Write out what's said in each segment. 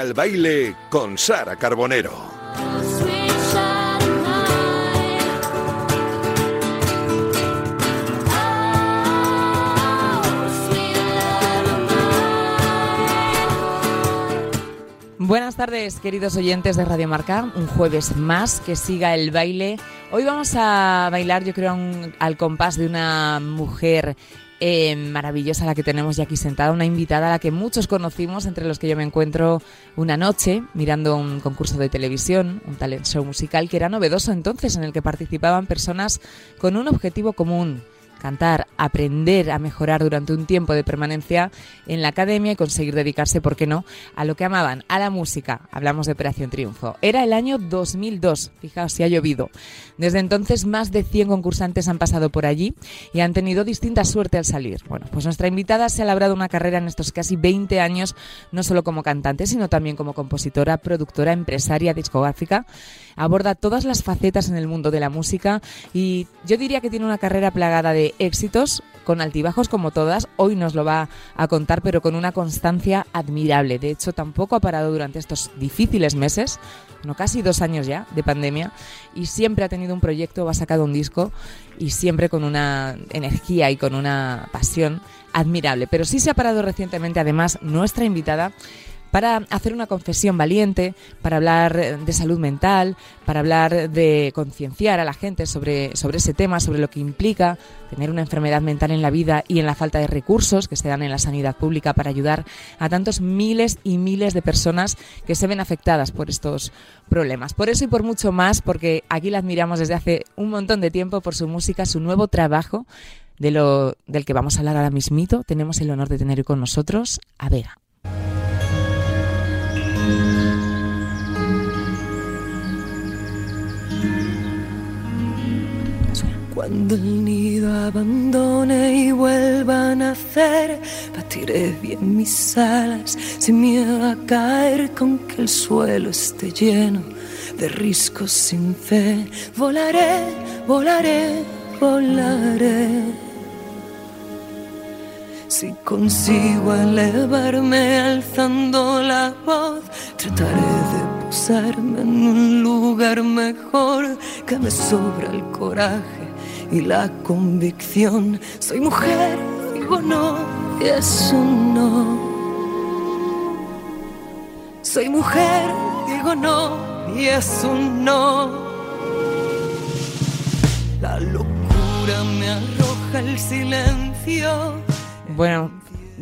siga el baile con Sara Carbonero. Buenas tardes, queridos oyentes de Radio Marca. Un jueves más que siga el baile. Hoy vamos a bailar, yo creo, al compás de una mujer eh, maravillosa la que tenemos ya aquí sentada, una invitada a la que muchos conocimos, entre los que yo me encuentro una noche mirando un concurso de televisión, un talent show musical que era novedoso entonces, en el que participaban personas con un objetivo común cantar, aprender a mejorar durante un tiempo de permanencia en la academia y conseguir dedicarse, ¿por qué no?, a lo que amaban, a la música. Hablamos de Operación Triunfo. Era el año 2002, fijaos si ha llovido. Desde entonces más de 100 concursantes han pasado por allí y han tenido distinta suerte al salir. Bueno, pues nuestra invitada se ha labrado una carrera en estos casi 20 años, no solo como cantante, sino también como compositora, productora, empresaria, discográfica. Aborda todas las facetas en el mundo de la música y yo diría que tiene una carrera plagada de éxitos, con altibajos como todas. Hoy nos lo va a contar, pero con una constancia admirable. De hecho, tampoco ha parado durante estos difíciles meses, no casi dos años ya de pandemia, y siempre ha tenido un proyecto, ha sacado un disco y siempre con una energía y con una pasión admirable. Pero sí se ha parado recientemente, además, nuestra invitada para hacer una confesión valiente, para hablar de salud mental, para hablar de concienciar a la gente sobre, sobre ese tema, sobre lo que implica tener una enfermedad mental en la vida y en la falta de recursos que se dan en la sanidad pública para ayudar a tantos miles y miles de personas que se ven afectadas por estos problemas. Por eso y por mucho más, porque aquí la admiramos desde hace un montón de tiempo por su música, su nuevo trabajo, de lo, del que vamos a hablar ahora mismito, tenemos el honor de tener con nosotros a Vega. Cuando el nido abandone y vuelva a nacer, batiré bien mis alas sin miedo a caer con que el suelo esté lleno de riscos sin fe. Volaré, volaré, volaré. Si consigo elevarme alzando la voz, trataré de posarme en un lugar mejor que me sobra el coraje y la convicción. Soy mujer, digo no, y es un no. Soy mujer, digo no, y es un no. La locura me arroja el silencio. Bueno,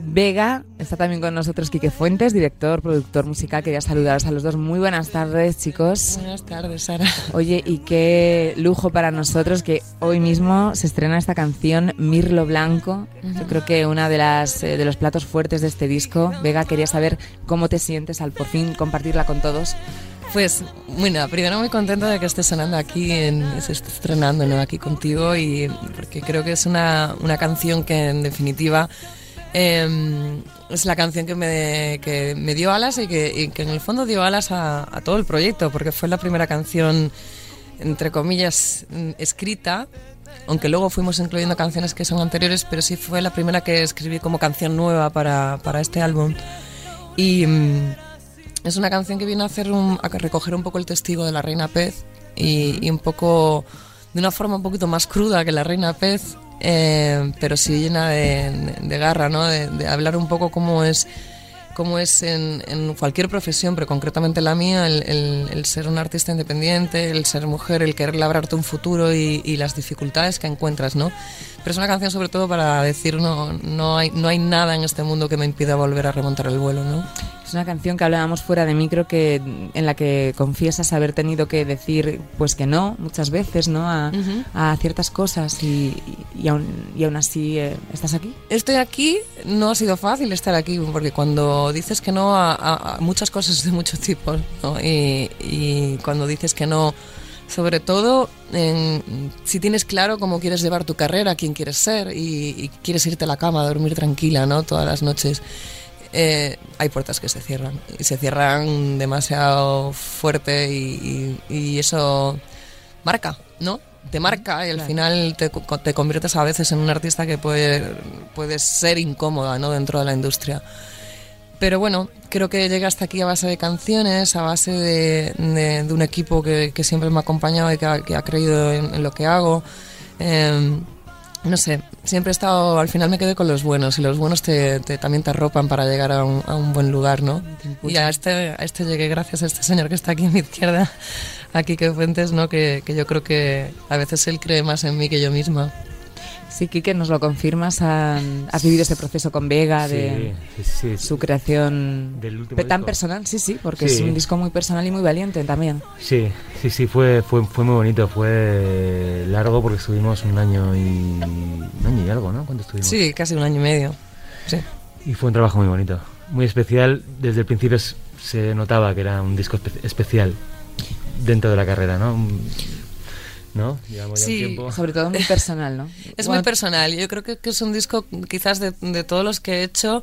Vega, está también con nosotros Quique Fuentes, director, productor musical. Quería saludaros a los dos. Muy buenas tardes, chicos. Buenas tardes, Sara. Oye, y qué lujo para nosotros que hoy mismo se estrena esta canción Mirlo Blanco. Yo creo que una de las eh, de los platos fuertes de este disco. Vega, quería saber cómo te sientes al por fin compartirla con todos. Pues, bueno, primero muy contenta de que esté sonando aquí, en, se estrenando aquí contigo, y porque creo que es una, una canción que en definitiva eh, es la canción que me, que me dio alas y que, que, en el fondo dio alas a, a, todo el proyecto, porque fue la primera canción, entre comillas, escrita, aunque luego fuimos incluyendo canciones que son anteriores, pero sí fue la primera que escribí como canción nueva para, para este álbum. Y es una canción que viene a, hacer un, a recoger un poco el testigo de la Reina Pez y, y un poco, de una forma un poquito más cruda que la Reina Pez, eh, pero sí llena de, de garra, ¿no? De, de, hablar un poco cómo es, cómo es en, en cualquier profesión, pero concretamente la mía, el, el, el, ser un artista independiente, el ser mujer, el querer labrarte un futuro y, y, las dificultades que encuentras, ¿no? Pero es una canción sobre todo para decir, no, no, hay, no hay nada en este mundo que me impida volver a remontar el vuelo, ¿no? Es una canción que hablábamos fuera de micro que en la que confiesas haber tenido que decir pues que no muchas veces no a, uh -huh. a ciertas cosas y, y, aún, y aún así eh, estás aquí. Estoy aquí, no ha sido fácil estar aquí porque cuando dices que no a, a, a muchas cosas de muchos tipos ¿no? y, y cuando dices que no sobre todo en, si tienes claro cómo quieres llevar tu carrera, quién quieres ser y, y, quieres irte a la cama a dormir tranquila, ¿no? Todas las noches. Eh, hay puertas que se cierran y se cierran demasiado fuerte y, y, y eso marca, ¿no? Te marca y al claro. final te, te, conviertes a veces en un artista que puede, puede ser incómoda, ¿no? Dentro de la industria. Pero bueno, creo que llegué hasta aquí a base de canciones, a base de, un equipo que, siempre me ha acompañado y que ha, creído en, lo que hago. Em, no sé, siempre he estado, al final me quedé con los buenos y los buenos te, también te arropan para llegar a un, buen lugar, ¿no? Y a este, a este llegué gracias a este señor que está aquí a mi izquierda, aquí que Fuentes, ¿no? Que, que yo creo que a veces él cree más en mí que yo misma. Sí, Quique, nos lo confirmas. Has vivido este proceso con Vega de su creación tan personal, sí, sí, porque es un disco muy personal y muy valiente también. Sí, sí, sí, fue, fue, fue muy bonito. Fue largo porque estuvimos un año y un año y algo, ¿no? ¿Cuánto estuvimos? Sí, casi un año y medio. Sí. Y fue un trabajo muy bonito, muy especial. Desde el principio se notaba que era un disco especial dentro de la carrera, ¿no? ¿No? sí, sobre todo muy personal, ¿no? Es muy personal. Yo creo que, es un disco quizás de, de todos los que he hecho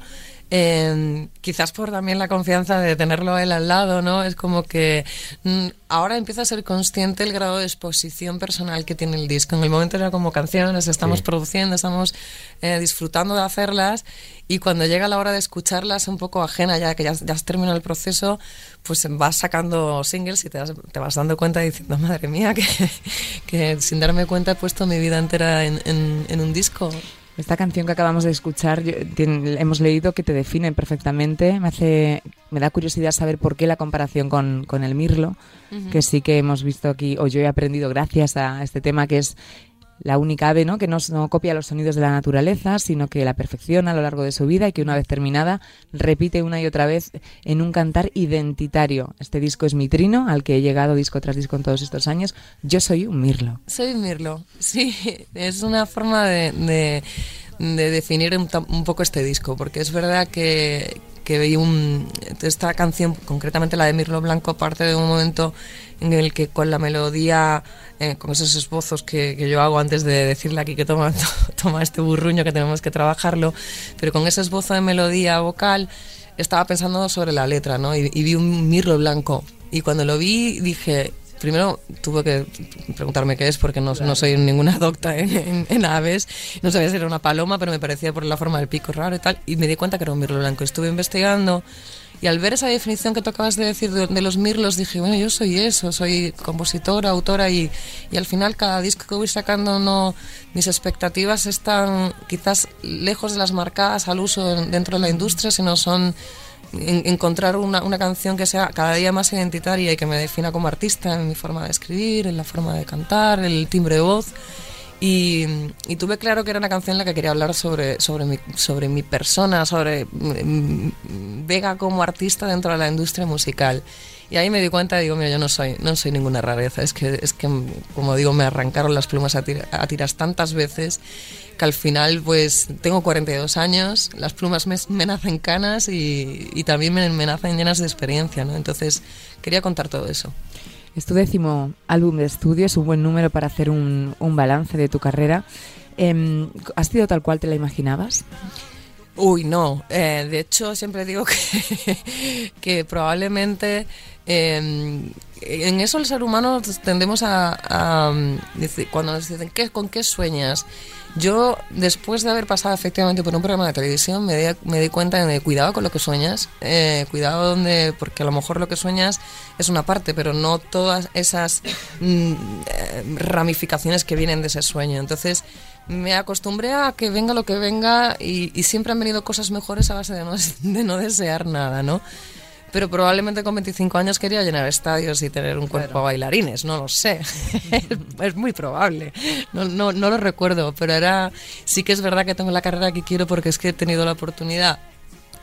eh, quizás por también la confianza de tenerlo a él al lado, ¿no? Es como que mm, ahora empieza a ser consciente el grado de exposición personal que tiene el disco. En el momento era como canciones, estamos produciendo, estamos eh, disfrutando de hacerlas y cuando llega la hora de escucharlas un poco ajena, ya que ya, has terminado el proceso, pues vas sacando singles y te, vas dando cuenta diciendo, madre mía, que, que, sin darme cuenta he puesto mi vida entera en, en un disco. Esta canción que acabamos de escuchar, hemos leído que te define perfectamente. Me hace, me da curiosidad saber por qué la comparación con, con el Mirlo, que sí que hemos visto aquí, o yo he aprendido gracias a este tema, que es la única ave ¿no? que no, copia los sonidos de la naturaleza, sino que la perfecciona a lo largo de su vida y que una vez terminada repite una y otra vez en un cantar identitario. Este disco es mi trino, al que he llegado disco tras disco en todos estos años. Yo soy un mirlo. Soy un mirlo, sí. Es una forma de, de, definir un, un, poco este disco, porque es verdad que, veía un, esta canción, concretamente la de Mirlo Blanco, parte de un momento en el que con la melodía, eh, con esos esbozos que, yo hago antes de decirle aquí que toma, toma este burruño que tenemos que trabajarlo, pero con ese esbozo de melodía vocal estaba pensando sobre la letra, ¿no? Y, vi un mirlo blanco. Y cuando lo vi dije, primero tuve que preguntarme qué es porque no, no soy ninguna docta en, aves, no sabía si era una paloma, pero me parecía por la forma del pico raro y tal, y me di cuenta que era un mirlo blanco. Estuve investigando y al ver esa definición que tú acabas de decir de, los mirlos, dije, bueno, yo soy eso, soy compositora, autora y, y, al final cada disco que voy sacando, no, mis expectativas están quizás lejos de las marcadas al uso dentro de la industria, sino son encontrar una, una, canción que sea cada día más identitaria y que me defina como artista en mi forma de escribir, en la forma de cantar, el timbre de voz. Y, tuve claro que era una canción en la que quería hablar sobre, sobre, mi, sobre mi persona, sobre Vega como artista dentro de la industria musical. Y ahí me di cuenta, digo, mira, yo no soy, no soy ninguna rareza, es que, es que, como digo, me arrancaron las plumas a, tiras tantas veces que al final, pues, tengo 42 años, las plumas me, me nacen canas y, y también me, me, nacen llenas de experiencia, ¿no? Entonces, quería contar todo eso. Es tu décimo álbum de estudio, es un buen número para hacer un, un balance de tu carrera. Eh, ¿Has sido tal cual te la imaginabas? Uy, no. Eh, de hecho, siempre digo que, probablemente eh, en eso el ser humano tendemos a, decir, cuando nos dicen ¿qué, con qué sueñas, yo después de haber pasado efectivamente por un programa de televisión me di, me di cuenta de cuidado con lo que sueñas, eh, cuidado donde, porque a lo mejor lo que sueñas es una parte, pero no todas esas mm, eh, ramificaciones que vienen de ese sueño. Entonces me acostumbré a que venga lo que venga y, y siempre han venido cosas mejores a base de no, de no desear nada, ¿no? pero probablemente con 25 años quería llenar estadios y tener un cuerpo a bailarines, no lo sé, es muy probable, no, no, no lo recuerdo, pero era, sí que es verdad que tengo la carrera que quiero porque es que he tenido la oportunidad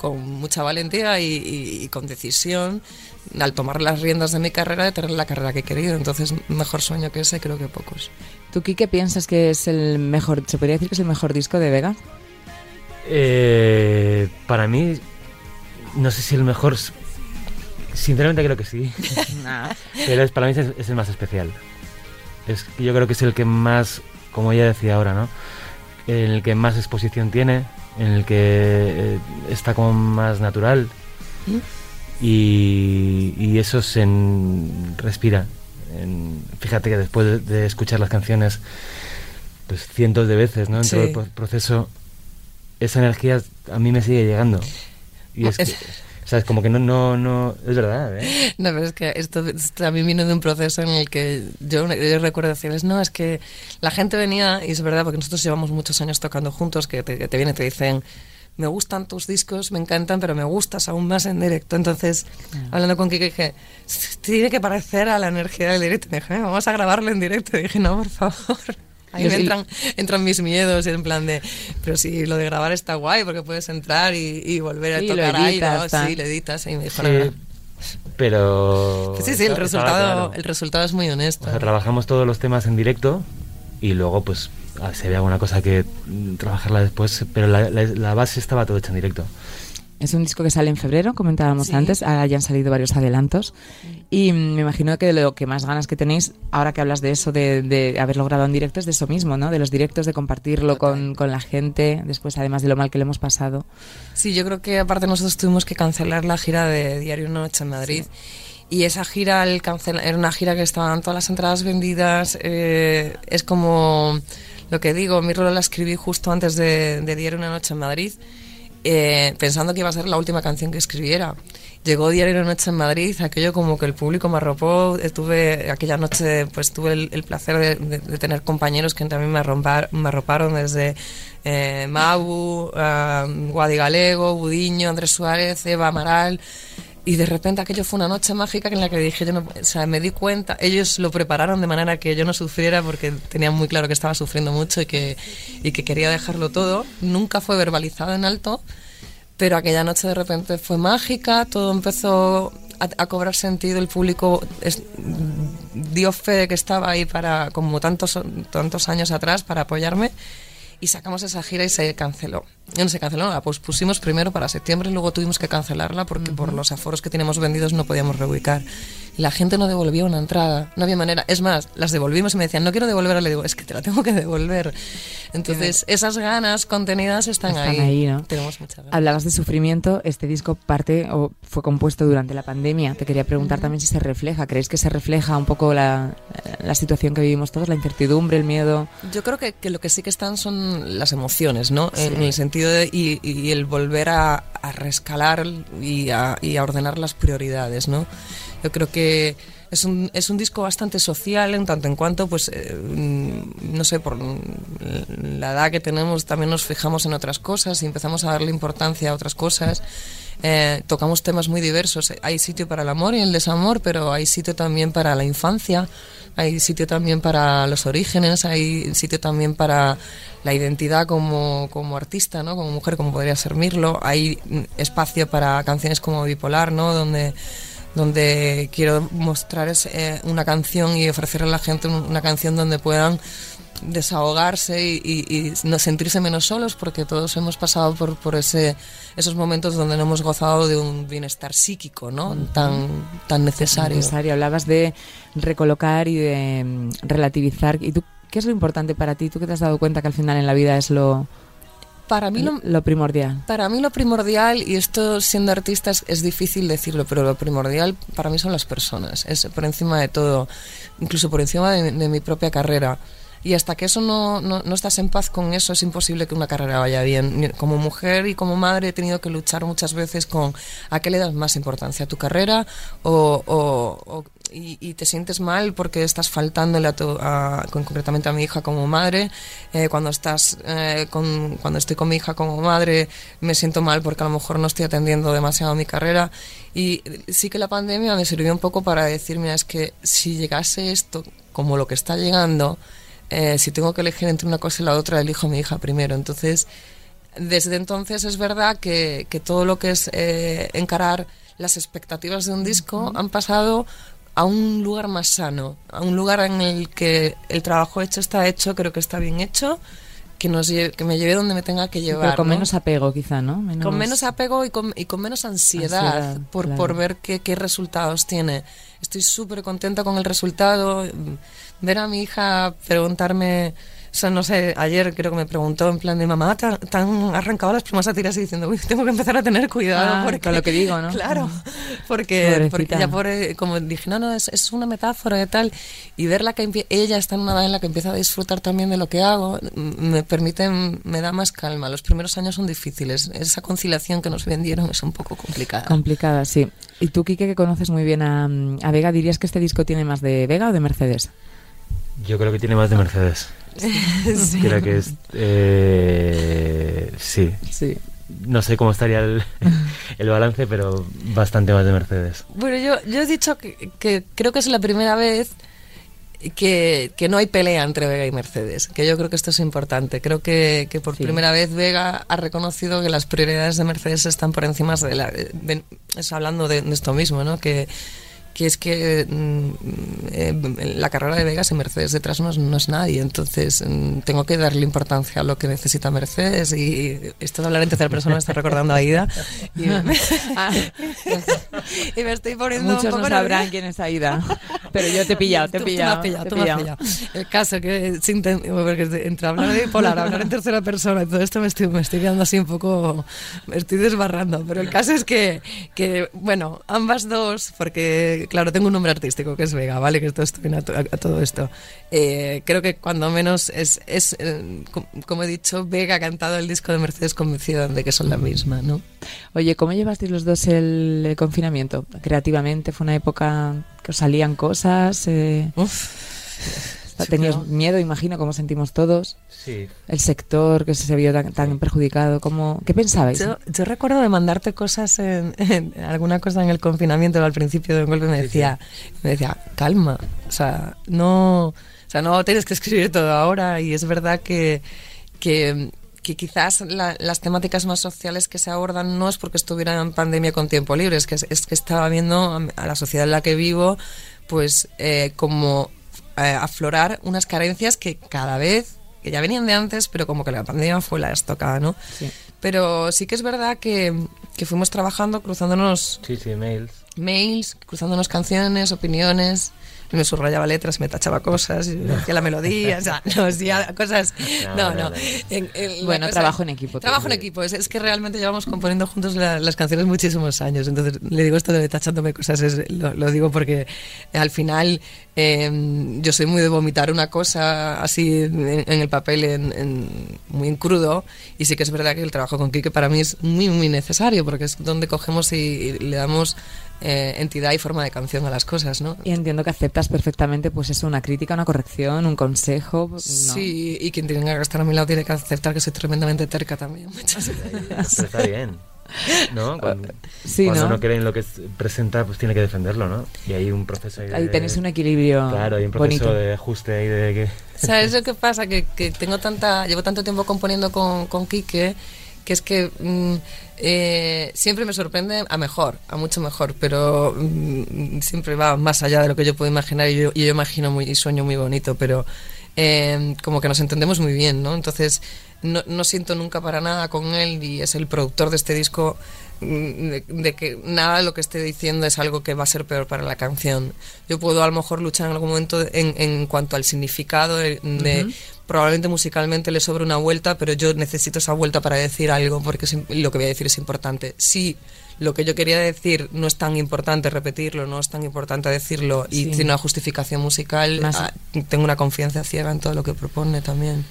con mucha valentía y, con decisión al tomar las riendas de mi carrera de tener la carrera que he querido. Entonces, mejor sueño que ese creo que pocos. ¿Tú, qué piensas que es el mejor, se podría decir que es el mejor disco de Vega? Eh, para mí, no sé si el mejor, Sinceramente creo que sí. Pero es, para mí es, el más especial. Es, yo creo que es el que más, como ella decía ahora, ¿no? El que más exposición tiene, en el que eh, está como más natural. ¿Mm? Y, eso se respira. fíjate que después de, escuchar las canciones pues cientos de veces, ¿no? En todo el proceso, esa energía a mí me sigue llegando. Y es, que, sea, es como que no, no, no, es verdad, ¿eh? No, pero es que esto, también vino de un proceso en el que yo, recuerdo decirles, no, es que la gente venía, y es verdad, porque nosotros llevamos muchos años tocando juntos, que te, te vienen y te dicen, me gustan tus discos, me encantan, pero me gustas aún más en directo. Entonces, hablando con Kike, dije, tiene que parecer a la energía del directo. Me dije, vamos a grabarlo en directo. Y dije, no, por favor. Ahí me entran, entran mis miedos en plan de, pero si lo de grabar está guay porque puedes entrar y, volver a tocar ahí, Sí, le editas y me dijo, pero... Sí, sí, el resultado, el resultado es muy honesto. trabajamos todos los temas en directo y luego pues se ve alguna cosa que trabajarla después, pero la, la base estaba todo hecha en directo. Es un disco que sale en febrero, comentábamos antes, ahora ya han salido varios adelantos y me imagino que lo que más ganas que tenéis, ahora que hablas de eso, de, de haberlo grabado en directo, es de eso mismo, ¿no? De los directos, de compartirlo con, con, la gente, después además de lo mal que le hemos pasado. Sí, yo creo que aparte nosotros tuvimos que cancelar la gira de Diario Una Noche en Madrid. Y esa gira, el era una gira que estaban todas las entradas vendidas. Eh, es como lo que digo, mi rol la escribí justo antes de, de Diario Una Noche en Madrid eh, pensando que iba a ser la última canción que escribiera. Llegó Diario de Noche en Madrid, aquello como que el público me arropó. Tuve, aquella noche pues tuve el, placer de, tener compañeros que también me, me arroparon desde eh, Mabu, uh, Guadi Galego, Budiño, Andrés Suárez, Eva Amaral. Y de repente aquello fue una noche mágica en la que dije, yo no, o sea, me di cuenta, ellos lo prepararon de manera que yo no sufriera porque tenían muy claro que estaba sufriendo mucho y que, y que quería dejarlo todo. Nunca fue verbalizado en alto, pero aquella noche de repente fue mágica, todo empezó a, cobrar sentido, el público dio fe de que estaba ahí para, como tantos, tantos años atrás, para apoyarme y sacamos esa gira y se canceló. No se canceló, la pusimos primero para septiembre y luego tuvimos que cancelarla porque por los aforos que teníamos vendidos no podíamos reubicar. La gente no devolvía una entrada, no había manera. Es más, las devolvimos y me decían, no quiero devolverla, le digo, es que te la tengo que devolver. Entonces, esas ganas contenidas están, ahí. ¿no? Tenemos muchas ganas. Hablabas de sufrimiento, este disco parte o fue compuesto durante la pandemia. Te quería preguntar también si se refleja, ¿creéis que se refleja un poco la, la situación que vivimos todos, la incertidumbre, el miedo? Yo creo que, que lo que sí que están son las emociones, ¿no? En, el sentido y, el volver a, rescalar y a, y a ordenar las prioridades, ¿no? Yo creo que es un, es un disco bastante social en tanto en cuanto, pues, eh, mm, no sé, por la edad que tenemos también nos fijamos en otras cosas y empezamos a darle importancia a otras cosas. Eh, tocamos temas muy diversos. Hay sitio para el amor y el desamor, pero hay sitio también para la infancia, hay sitio también para los orígenes, hay sitio también para la identidad como, como artista, ¿no? como mujer, como podría ser Mirlo. Hay espacio para canciones como Bipolar, ¿no? donde donde quiero mostrar eh, una canción y ofrecerle a la gente una canción donde puedan desahogarse y, no sentirse menos solos porque todos hemos pasado por, por ese, esos momentos donde no hemos gozado de un bienestar psíquico ¿no? tan, tan necesario. necesario. Hablabas de recolocar y de mm, relativizar. ¿Y tú qué es lo importante para ti? ¿Tú que te has dado cuenta que al final en la vida es lo, para mí lo, primordial. Para mí lo primordial, y esto siendo artista es, difícil decirlo, pero lo primordial para mí son las personas, es por encima de todo, incluso por encima de, mi propia carrera. Y hasta que eso no, no, no, estás en paz con eso, es imposible que una carrera vaya bien. Como mujer y como madre he tenido que luchar muchas veces con a qué le das más importancia, a tu carrera o, o y, te sientes mal porque estás faltándole a, tu, concretamente a mi hija como madre. Eh, cuando estás eh, con, cuando estoy con mi hija como madre me siento mal porque a lo mejor no estoy atendiendo demasiado mi carrera. Y sí que la pandemia me sirvió un poco para decirme es que si llegase esto como lo que está llegando, eh, si tengo que elegir entre una cosa y la otra, elijo a mi hija primero. Entonces, desde entonces es verdad que, que todo lo que es encarar las expectativas de un disco han pasado a un lugar más sano, a un lugar en el que el trabajo hecho está hecho, creo que está bien hecho, que, nos que me lleve donde me tenga que llevar. Pero con menos apego quizá, ¿no? Con menos apego y con, y con menos ansiedad, por, por ver qué, qué resultados tiene. Estoy súper contenta con el resultado. Ver a mi hija preguntarme O sea, no sé, ayer creo que me preguntó en plan de mamá, ¿te, han arrancado las plumas a tiras y diciendo, uy, tengo que empezar a tener cuidado. Ah, porque, con lo que digo, ¿no? Claro, porque, porque ya por, eh, como dije, no, no, es, es una metáfora y tal, y verla que ella está en una edad en la que empieza a disfrutar también de lo que hago, me permite, me da más calma. Los primeros años son difíciles, esa conciliación que nos vendieron es un poco complicada. Complicada, sí. Y tú, Kike, que conoces muy bien a, a Vega, ¿dirías que este disco tiene más de Vega o de Mercedes? Yo creo que tiene más de Mercedes. sí. Creo que es. Eh, sí. Sí. No sé cómo estaría el, el, balance, pero bastante más de Mercedes. Bueno, yo, yo he dicho que, que creo que es la primera vez que, que, no hay pelea entre Vega y Mercedes, que yo creo que esto es importante. Creo que, que por sí. primera vez Vega ha reconocido que las prioridades de Mercedes están por encima de la... De, es hablando de, de, esto mismo, ¿no? Que, que es que mm, eh, la carrera de Vegas y Mercedes detrás no es, no es nadie, entonces mm, tengo que darle importancia a lo que necesita Mercedes y esto de hablar en tercera persona me está recordando a Ida y me, ah, y me estoy poniendo Muchos un poco no sabrán quién es Aida, pero yo te he pillado, te he pillado. Tú, tú me has pillado, tú me has pillado. El caso que sin porque entre hablar de bipolar, hablar en tercera persona y todo esto me estoy, me estoy quedando así un poco, me estoy desbarrando, pero el caso es que, que bueno, ambas dos, porque claro, tengo un nombre artístico que es Vega, ¿vale? Que esto estoy a, todo esto. Eh, creo que cuando menos es, es eh, como he dicho, Vega ha cantado el disco de Mercedes convencida de que son la misma, ¿no? Oye, ¿cómo llevasteis los dos el, el confinamiento? Creativamente, ¿fue una época que os salían cosas? Eh... Uf. Tenías sí, miedo, imagino, como sentimos todos. Sí. El sector que se vio tan, tan perjudicado. ¿cómo, ¿Qué pensabais? Yo, yo, recuerdo de mandarte cosas, en, en, alguna cosa en el confinamiento al principio de un golpe me decía, me decía, calma, o sea, no, o sea, no tienes que escribir todo ahora y es verdad que, que que quizás la, las temáticas más sociales que se abordan no es porque estuviera en pandemia con tiempo libre, es que, es que estaba viendo a la sociedad en la que vivo, pues eh, como eh, aflorar unas carencias que cada vez, que ya venían de antes, pero como que la pandemia fue la estocada, ¿no? Sí. Pero sí que es verdad que, que fuimos trabajando, cruzándonos... Sí, sí, mails. Mails, cruzándonos canciones, opiniones me subrayaba letras, me tachaba cosas, hacía la melodía, o sea, no, hacía cosas. No, no. En, en, bueno, cosa, trabajo en equipo. Trabajo en equipo. Es, es, que realmente llevamos componiendo juntos la, las canciones muchísimos años. Entonces, le digo esto de tachándome cosas, es, lo, lo, digo porque al final eh, yo soy muy de vomitar una cosa así en, en el papel, en, muy en crudo. Y sí que es verdad que el trabajo con Kike para mí es muy, muy necesario porque es donde cogemos y, y le damos eh, entidad y forma de canción a las cosas, ¿no? Y entiendo que aceptas perfectamente, pues eso, una crítica, una corrección, un consejo. ¿no? Sí, y quien tenga que estar a mi lado tiene que aceptar que soy tremendamente terca también. Pero está bien. ¿no? Cuando, sí, cuando ¿no? no cree en lo que presenta, pues tiene que defenderlo, ¿no? Y hay un proceso ahí. De, ahí tenéis un equilibrio. Claro, hay un proceso bonito. de ajuste ahí de que. ¿Sabes lo que pasa? Que, que tengo tanta. Llevo tanto tiempo componiendo con, con Quique que es que mmm, eh, siempre me sorprende a mejor, a mucho mejor, pero mmm, siempre va más allá de lo que yo puedo imaginar y yo, y yo imagino muy, y sueño muy bonito, pero eh, como que nos entendemos muy bien, ¿no? Entonces no, no, siento nunca para nada con él y es el productor de este disco de, de, que nada de lo que esté diciendo es algo que va a ser peor para la canción. Yo puedo a lo mejor luchar en algún momento en, en cuanto al significado de, de uh -huh probablemente musicalmente le sobra una vuelta, pero yo necesito esa vuelta para decir algo, porque lo que voy a decir es importante. Si lo que yo quería decir no es tan importante repetirlo, no es tan importante decirlo y sí. tiene una justificación musical, Más... ah, tengo una confianza ciega en todo lo que propone también.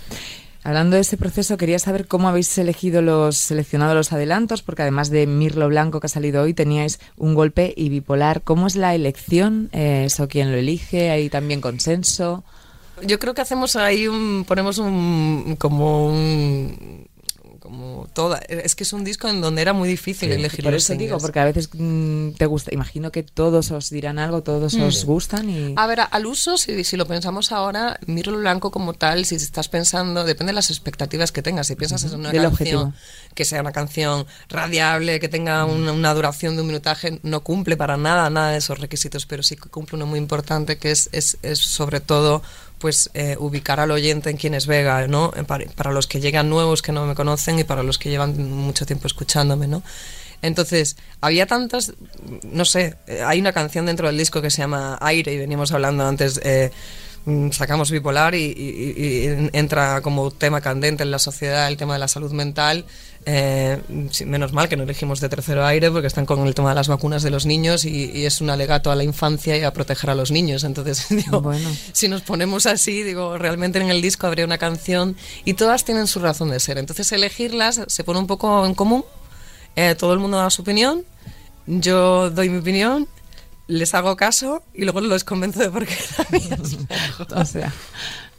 Hablando de ese proceso, quería saber cómo habéis elegido los seleccionado los adelantos, porque además de Mirlo Blanco que ha salido hoy, teníais un golpe y bipolar. ¿Cómo es la elección? Eh, ¿Eso quién lo elige? ¿Hay también consenso? yo creo que hacemos ahí un ponemos un como un como toda es que es un disco en donde era muy difícil sí, elegir por eso digo porque a veces mmm, te gusta imagino que todos os dirán algo todos mm. os gustan y a ver al uso si, si lo pensamos ahora Mirlo Blanco como tal si estás pensando depende de las expectativas que tengas si piensas en una Del canción objetivo. que sea una canción radiable que tenga una, una, duración de un minutaje no cumple para nada nada de esos requisitos pero sí que cumple uno muy importante que es, es, es sobre todo pues eh, ubicar al oyente en quién es Vega, ¿no? Para, para, los que llegan nuevos que no me conocen y para los que llevan mucho tiempo escuchándome, ¿no? Entonces, había tantas, no sé, hay una canción dentro del disco que se llama Aire y veníamos hablando antes, eh, mm, sacamos bipolar y, entra como tema candente en la sociedad el tema de la salud mental. Eh, menos mal que no elegimos de tercero aire porque están con el tema de las vacunas de los niños y, es un alegato a la infancia y a proteger a los niños. Entonces, digo, bueno. si nos ponemos así, digo, realmente en el disco habría una canción y todas tienen su razón de ser. Entonces, elegirlas se pone un poco en común. Eh, todo el mundo da su opinión. Yo doy mi opinión les hago caso y luego los convenzo de por qué la mía es O sea,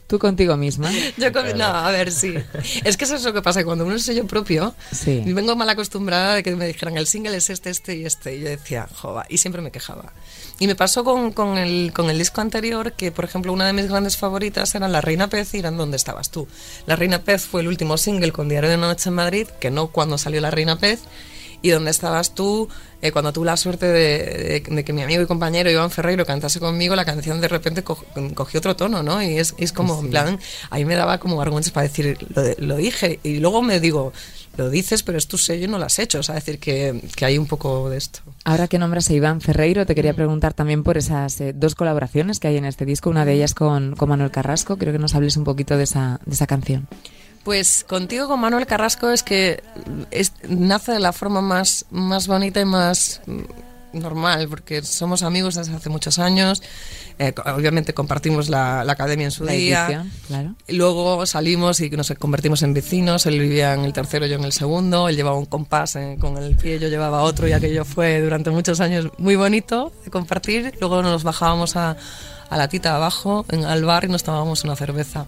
tú contigo misma. Yo no, a ver, sí. Es que eso es lo que pasa, cuando uno es sello propio, sí. vengo mal acostumbrada de que me dijeran el single es este, este y este. Y yo decía, jova, y siempre me quejaba. Y me pasó con, con, el, con el disco anterior que, por ejemplo, una de mis grandes favoritas era La Reina Pez y eran ¿Dónde estabas tú? La Reina Pez fue el último single con Diario de Noche en Madrid, que no cuando salió La Reina Pez y dónde estabas tú eh, cuando tuve la suerte de, que mi amigo y compañero Iván Ferreiro cantase conmigo, la canción de repente cogió otro tono, ¿no? Y es, es como, en plan, ahí me daba como vergüenza para decir, lo, dije, y luego me digo, lo dices, pero es tu sello y no lo has hecho. O sea, decir que, que, hay un poco de esto. Ahora que nombras a Iván Ferreiro, te quería preguntar también por esas eh, dos colaboraciones que hay en este disco. Una de ellas con, con Manuel Carrasco. Creo que nos hables un poquito de esa, de esa canción. Pues contigo con Manuel Carrasco es que nace de la forma más, más bonita y más normal, porque somos amigos desde hace muchos años. Eh, obviamente compartimos la, academia en su día. claro. luego salimos y nos convertimos en vecinos. Él vivía en el tercero, yo en el segundo. Él llevaba un compás eh, con el pie, yo llevaba otro, y aquello fue durante muchos años muy bonito de compartir. Luego nos bajábamos a, a la tita abajo, en, al bar, y nos tomábamos una cerveza.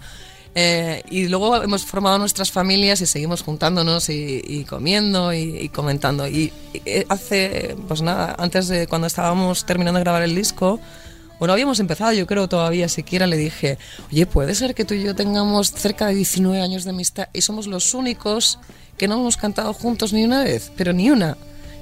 Eh, y luego hemos formado nuestras familias y seguimos juntándonos y, comiendo y, comentando. Y, eh, hace, pues nada, antes de cuando estábamos terminando de grabar el disco, bueno, habíamos empezado, yo creo todavía siquiera le dije, oye, puede ser que tú y yo tengamos cerca de 19 años de amistad y somos los únicos que no hemos cantado juntos ni una vez, pero ni una,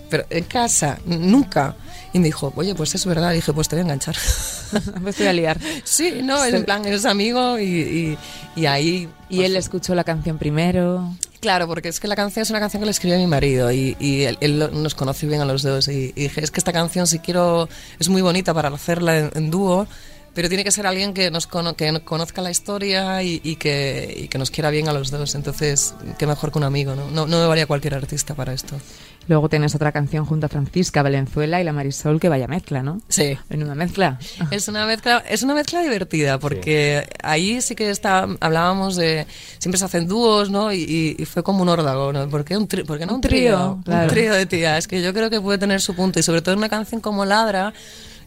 pero en casa, nunca. Y me dijo, oye, pues es verdad. Y dije, pues te voy a enganchar. me estoy a liar. Sí, no, en plan, eres amigo y, y, ahí... ¿Y él escuchó la canción primero? Claro, porque es que la canción es una canción que le escribió a mi marido y, y él, nos conoce bien a los dos. Y, dije, es que esta canción si quiero, es muy bonita para hacerla en, dúo, pero tiene que ser alguien que nos que conozca la historia y, que, y, que, nos quiera bien a los dos. Entonces, qué mejor que un amigo, ¿no? No, no me valía cualquier artista para esto. Luego tienes otra canción junto a Francisca Valenzuela y la Marisol, que vaya mezcla, ¿no? Sí. En una mezcla. Es una mezcla, es una mezcla divertida, porque ahí sí que está, hablábamos de, siempre se hacen dúos, ¿no? Y, fue como un órdago, ¿no? ¿Por qué, un no un, trío? Un trío de tías, que yo creo que puede tener su punto, y sobre todo en una canción como Ladra,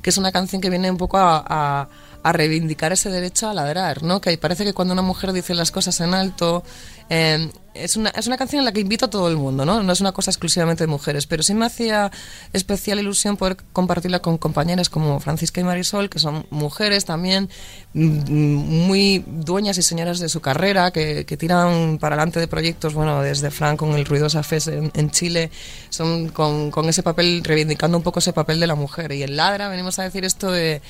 que es una canción que viene un poco a, a reivindicar ese derecho a ladrar, ¿no? Que parece que cuando una mujer dice las cosas en alto, eh, es una, es una canción en la que invito a todo el mundo, ¿no? No es una cosa exclusivamente de mujeres, pero sí me hacía especial ilusión poder compartirla con compañeras como Francisca y Marisol, que son mujeres también mm, muy dueñas y señoras de su carrera, que, que tiran para adelante de proyectos, bueno, desde Frank con el Ruidosa Fest en, en Chile, son con, con, ese papel, reivindicando un poco ese papel de la mujer. Y en Ladra venimos a decir esto de,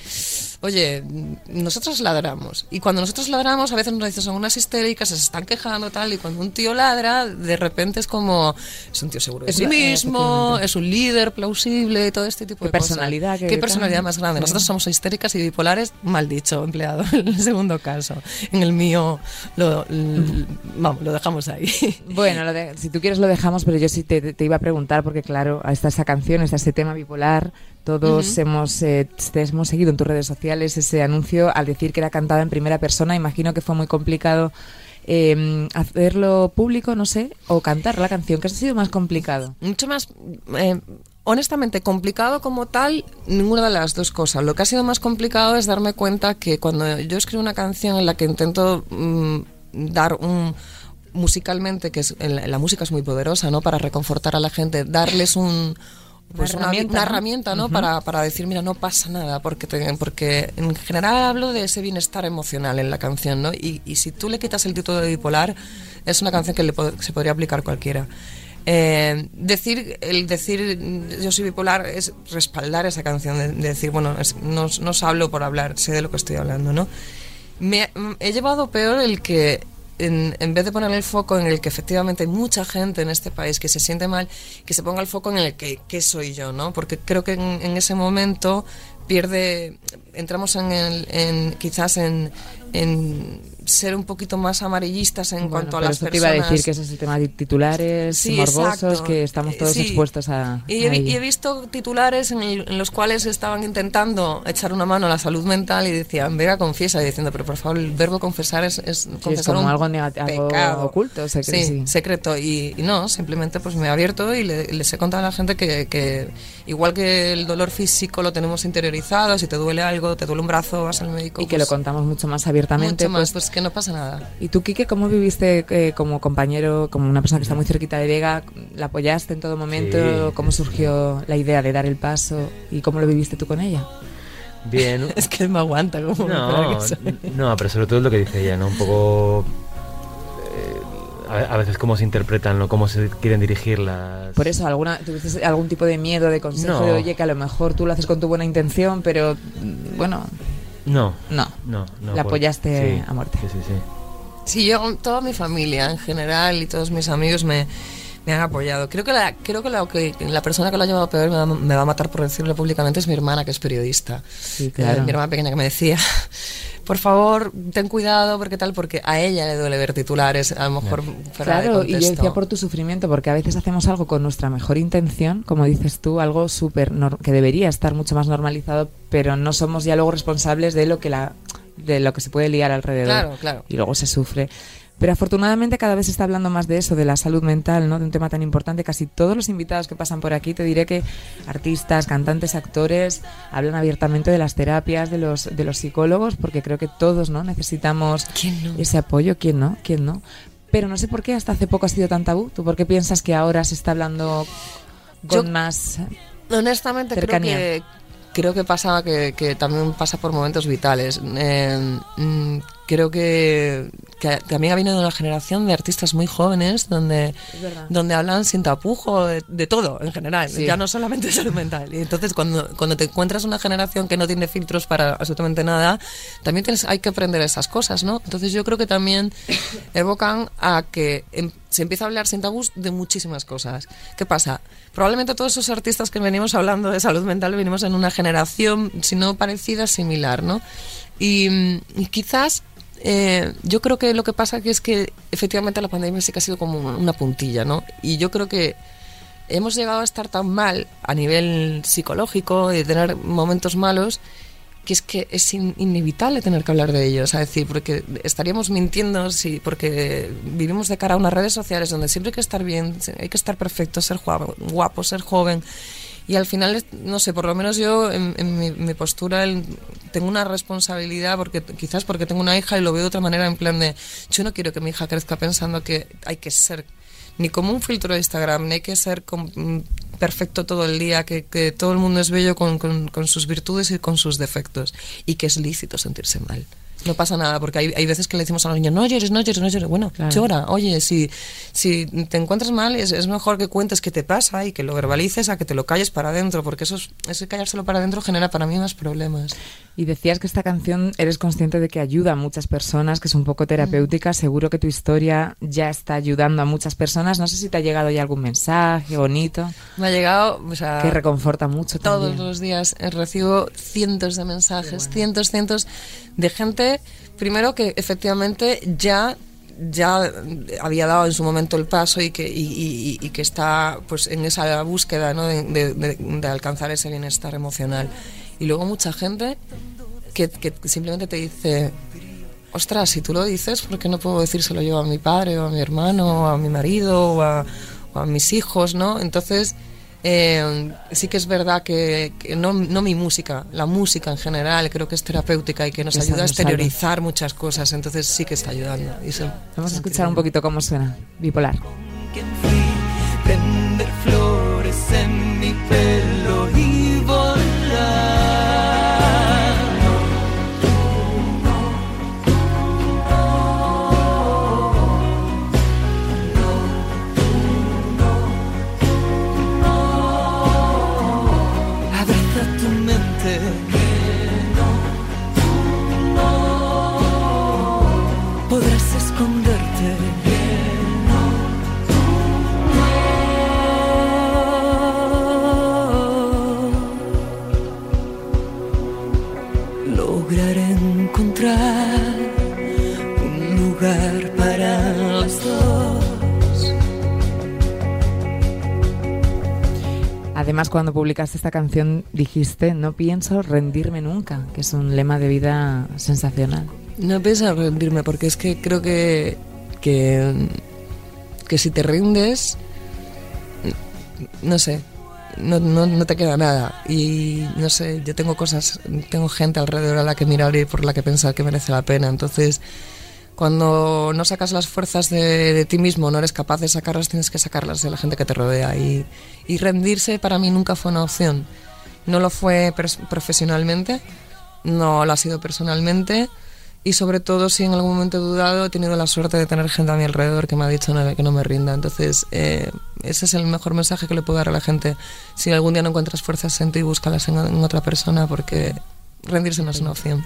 oye, nosotros ladramos. Y cuando nosotros ladramos, a veces nos dicen, son unas histéricas, se están quejando, tal, y cuando un tío ladra, de repente es como, es un tío seguro de sí mismo, es un líder plausible, todo este tipo de personalidad, Qué personalidad más grande. Nosotros somos histéricas y bipolares, mal dicho, empleado, en el segundo caso. En el mío, lo, vamos, lo dejamos ahí. Bueno, si tú quieres lo dejamos, pero yo sí te, iba a preguntar, porque claro, está esa canción, está ese tema bipolar, todos hemos, eh, te hemos seguido en tus redes sociales ese anuncio al decir que era cantada en primera persona. Imagino que fue muy complicado eh, hacerlo público, no sé, o cantar la canción, que ha sido más complicado. Mucho más, eh, honestamente, complicado como tal, ninguna de las dos cosas. Lo que ha sido más complicado es darme cuenta que cuando yo escribo una canción en la que intento mm, dar un musicalmente, que es, la música es muy poderosa, ¿no? Para reconfortar a la gente, darles un pues una, herramienta, ¿no? para, para, decir, mira, no pasa nada, porque, porque en general hablo de ese bienestar emocional en la canción, ¿no? Y, y si tú le quitas el título de bipolar, es una canción que le se podría aplicar cualquiera. Eh, decir, el decir yo soy bipolar es respaldar esa canción, de, decir, bueno, no, no os hablo por hablar, sé de lo que estoy hablando, ¿no? Me, he llevado peor el que en, en, vez de poner el foco en el que efectivamente hay mucha gente en este país que se siente mal, que se ponga el foco en el que qué soy yo, ¿no? Porque creo que en, ese momento pierde, entramos en, el, en quizás en, en ser un poquito más amarillistas en cuanto a las personas. te iba a decir que ese es el tema de titulares morbosos que estamos todos expuestos a. Y he, visto titulares en, los cuales estaban intentando echar una mano a la salud mental y decían, venga, confiesa, y diciendo, pero por favor, el verbo confesar es, es confesar como algo, algo, oculto, sí, secreto. Y, no, simplemente pues me he abierto y les he contado a la gente que, que, igual que el dolor físico lo tenemos interiorizado, si te duele algo, te duele un brazo, vas al médico. Y que lo pues contamos mucho más abiertamente. Mucho más, pues, pues que no pasa nada. ¿Y tú, Kike, cómo viviste eh, como compañero, como una persona que está muy cerquita de Vega? ¿La apoyaste en todo momento? ¿Cómo surgió la idea de dar el paso? ¿Y cómo lo viviste tú con ella? Bien. es que me aguanta como no, no, pero sobre todo es lo que dice ella, ¿no? Un poco eh, a, veces cómo se interpretan, ¿no? cómo se quieren dirigirlas. Por eso, ¿alguna, ¿tuviste algún tipo de miedo, de consejo de, oye, que a lo mejor tú lo haces con tu buena intención, pero mm, bueno, no. No. No, La apoyaste a muerte. Sí, sí, sí. Sí, yo, toda mi familia en general y todos mis amigos me, me han apoyado. Creo que la, creo que la, que la persona que lo ha llevado peor me va, me va, a matar por decirlo públicamente es mi hermana, que es periodista. Sí, claro. mi hermana pequeña que me decía, por favor, ten cuidado, porque tal, porque a ella le duele ver titulares, a lo mejor Claro, y yo decía por tu sufrimiento, porque a veces hacemos algo con nuestra mejor intención, como dices tú, algo súper que debería estar mucho más normalizado, pero no somos ya luego responsables de lo que la de lo que se puede liar alrededor. Claro, claro. Y luego se sufre. Pero afortunadamente cada vez se está hablando más de eso, de la salud mental, ¿no? de un tema tan importante. Casi todos los invitados que pasan por aquí, te diré que artistas, cantantes, actores, hablan abiertamente de las terapias, de los, de los psicólogos, porque creo que todos ¿no? necesitamos ese apoyo. ¿Quién no? ¿Quién no? Pero no sé por qué hasta hace poco ha sido tan tabú. ¿Tú por qué piensas que ahora se está hablando con más honestamente cercanía? creo que creo que pasa que, que también pasa por momentos vitales. Eh, mm, creo que, que, también ha venido una generación de artistas muy jóvenes donde, donde hablan sin tapujo de, todo en general, ya no solamente de salud mental. Y entonces cuando, cuando te encuentras una generación que no tiene filtros para absolutamente nada, también tienes, hay que aprender esas cosas, ¿no? Entonces yo creo que también evocan a que em, se empieza a hablar sin tabús de muchísimas cosas. ¿Qué pasa? Probablemente todos esos artistas que venimos hablando de salud mental venimos en una generación, si no parecida, similar, ¿no? Y, y quizás eh, yo creo que lo que pasa que es que efectivamente la pandemia sí que ha sido como una puntilla, ¿no? Y yo creo que hemos llegado a estar tan mal a nivel psicológico y tener momentos malos que es que es inevitable tener que hablar de ellos, es decir, porque estaríamos mintiendo si, porque vivimos de cara a unas redes sociales donde siempre hay que estar bien, hay que estar perfecto, ser guapo ser joven y al final, no sé, por lo menos yo en, mi, postura tengo una responsabilidad, porque quizás porque tengo una hija y lo veo de otra manera, en plan de, yo no quiero que mi hija crezca pensando que hay que ser ni como un filtro de Instagram, ni hay que ser perfecto todo el día, que, que todo el mundo es bello con, con sus virtudes y con sus defectos, y que es lícito sentirse mal. No pasa nada, porque hay, hay veces que le decimos a los niños, no llores, no llores, no llores. Bueno, llora. Oye, si, si te encuentras mal, es, es, mejor que cuentes qué te pasa y que lo verbalices a que te lo calles para adentro, porque eso ese callárselo para adentro genera para mí más problemas. Y decías que esta canción eres consciente de que ayuda a muchas personas, que es un poco terapéutica. Mm. Seguro que tu historia ya está ayudando a muchas personas. No sé si te ha llegado ya algún mensaje bonito. Me ha llegado, o sea, que reconforta mucho. Todos los días recibo cientos de mensajes, cientos, cientos de gente, primero que efectivamente ya ya había dado en su momento el paso y que, y, que está pues en esa búsqueda ¿no? de, alcanzar ese bienestar emocional. Y luego mucha gente que, que, simplemente te dice, ostras, si tú lo dices, ¿por qué no puedo decírselo yo a mi padre o a mi hermano o a mi marido o a, o a mis hijos? ¿no? Entonces eh, sí que es verdad que, no, no, mi música, la música en general creo que es terapéutica y que nos ayuda a exteriorizar muchas cosas, entonces sí que está ayudando. Vamos a escuchar un poquito cómo suena, bipolar. Cuando publicaste esta canción dijiste, no pienso rendirme nunca, que es un lema de vida sensacional. No pienso rendirme porque es que creo que, que, que si te rindes, no sé, no, no, no, te queda nada. Y no sé, yo tengo cosas, tengo gente alrededor a la que mirar y por la que pensar que merece la pena. Entonces, cuando no sacas las fuerzas de, de ti mismo, no eres capaz de sacarlas, tienes que sacarlas de la gente que te rodea. Y, y rendirse para mí nunca fue una opción. No lo fue profesionalmente, no lo ha sido personalmente y sobre todo si en algún momento he dudado he tenido la suerte de tener gente a mi alrededor que me ha dicho que no me rinda entonces eh, ese es el mejor mensaje que le puedo dar a la gente si algún día no encuentras fuerzas en ti búscalas en, en otra persona porque rendirse no es una opción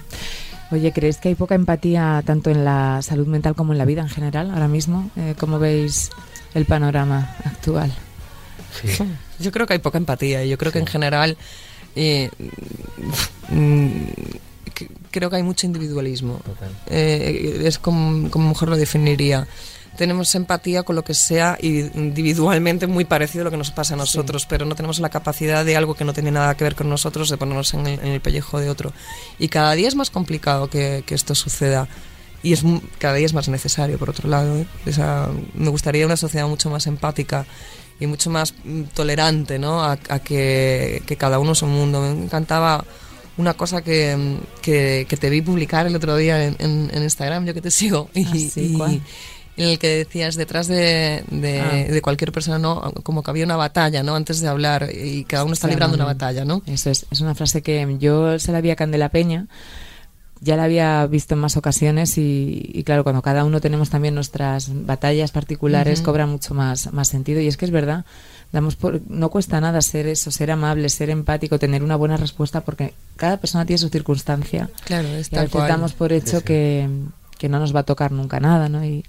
Oye, ¿crees que hay poca empatía tanto en la salud mental como en la vida en general ahora mismo? Eh, ¿Cómo veis el panorama actual? Sí. Yo creo que hay poca empatía y yo creo sí. que en general eh, mm, creo que hay mucho individualismo. Eh, es como, como mejor lo definiría. Tenemos empatía con lo que sea individualmente muy parecido a lo que nos pasa a nosotros, sí. pero no tenemos la capacidad de algo que no tiene nada que ver con nosotros de ponernos en el, en el pellejo de otro. Y cada día es más complicado que, que esto suceda y es cada día es más necesario por otro lado ¿eh? Esa, me gustaría una sociedad mucho más empática y mucho más mm, tolerante ¿no? a, a que, que, cada uno es un mundo me encantaba una cosa que, que, que, te vi publicar el otro día en, en, en Instagram yo que te sigo y, ¿Ah, sí? y en el que decías detrás de, de, ah. de, cualquier persona no como que había una batalla no antes de hablar y cada uno está librando una batalla no eso es es una frase que yo se la vi a Candela Peña ya la había visto en más ocasiones y, y, claro, cuando cada uno tenemos también nuestras batallas particulares, uh -huh. cobra mucho más, más sentido. Y es que es verdad, damos por, no cuesta nada ser eso, ser amable, ser empático, tener una buena respuesta, porque cada persona tiene su circunstancia. Claro, es y a veces damos por hecho sí. que, que, no nos va a tocar nunca nada, ¿no? Y,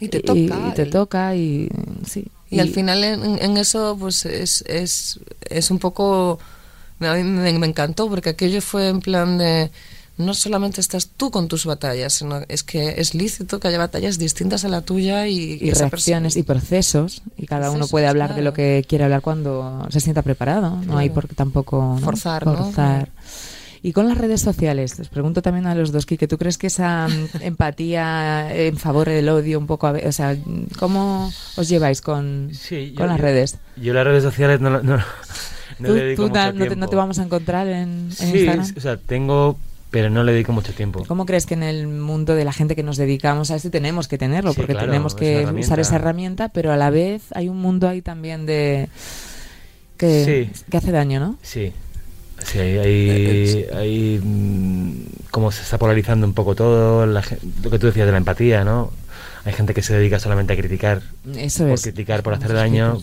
y te toca. Y, y te toca y sí. Y, y al final en, en, eso pues es, es, es un poco... A mí me, me encantó porque aquello fue en plan de no solamente estás tú con tus batallas, sino es que es lícito que haya batallas distintas a la tuya y, y reacciones y procesos y cada procesos, uno puede hablar claro. de lo que quiere hablar cuando se sienta preparado, claro. no hay por qué tampoco ¿no? forzar, forzar. ¿no? Y con las redes sociales, les pregunto también a los dos, que tú crees que esa mm, empatía en favor del odio un poco, o sea, ¿cómo os lleváis con, sí, con yo, las redes? Yo las redes sociales no, no, no ¿Tú, le dedico tú mucho no, te, no, te, vamos a encontrar en, en sí, Instagram? o sea, tengo pero no le dedico mucho tiempo. ¿Cómo crees que en el mundo de la gente que nos dedicamos a esto tenemos que tenerlo? Sí, porque claro, tenemos que usar esa herramienta, pero a la vez hay un mundo ahí también de que, sí. que hace daño, ¿no? Sí. Sí, hay, hay, hay, como se está polarizando un poco todo, la, lo que tú decías de la empatía, ¿no? Hay gente que se dedica solamente a criticar, Eso por es. criticar, por hacer daño.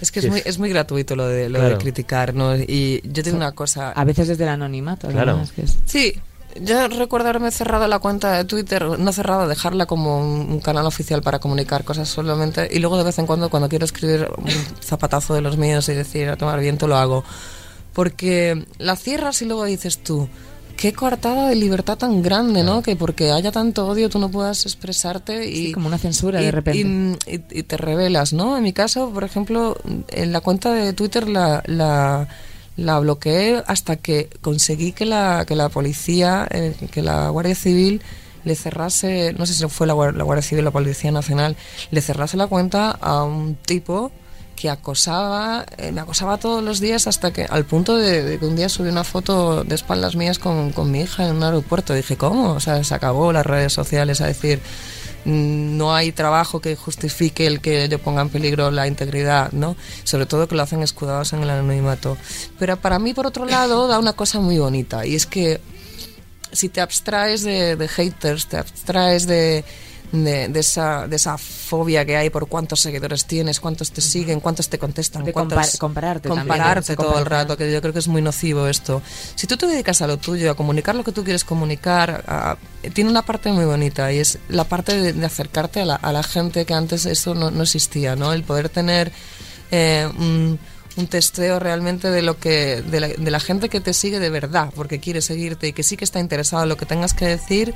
Es que es, muy, es muy gratuito lo de, lo claro. de criticar, ¿no? Y yo tengo una cosa... A veces desde el anonimato. Claro. Es que es... Sí, yo recuerdo haberme cerrado la cuenta de Twitter, no cerrado, dejarla como un canal oficial para comunicar cosas solamente y luego de vez en cuando cuando quiero escribir un zapatazo de los míos y decir a tomar viento lo hago. Porque la cierras y luego dices tú, qué coartada de libertad tan grande, ¿no? Que porque haya tanto odio tú no puedas expresarte y... Sí, como una censura y, de repente. Y, y, y, te revelas, ¿no? En mi caso, por ejemplo, en la cuenta de Twitter la, la, la bloqueé hasta que conseguí que la, que la policía, eh, que la Guardia Civil le cerrase, no sé si fue la, la Guardia Civil o la Policía Nacional, le cerrase la cuenta a un tipo que acosaba, eh, me acosaba todos los días hasta que, al punto de, de, que un día subí una foto de espaldas mías con, con mi hija en un aeropuerto. Dije, ¿cómo? O sea, se acabó las redes sociales a decir, no hay trabajo que justifique el que yo ponga en peligro la integridad, ¿no? Sobre todo que lo hacen escudados en el anonimato. Pero para mí, por otro lado, da una cosa muy bonita y es que si te abstraes de, de haters, te abstraes de de, de, esa, de esa fobia que hay por cuántos seguidores tienes, cuántos te siguen, cuántos te contestan. De cuántos, compar compararte. Compararte también, todo el rato, que yo creo que es muy nocivo esto. Si tú te dedicas a lo tuyo, a comunicar lo que tú quieres comunicar, a, tiene una parte muy bonita y es la parte de, de acercarte a la, a la, gente que antes eso no, no, existía, ¿no? El poder tener eh, un un testeo realmente de lo que de la, de la gente que te sigue de verdad, porque quiere seguirte y que sí que está interesado en lo que tengas que decir,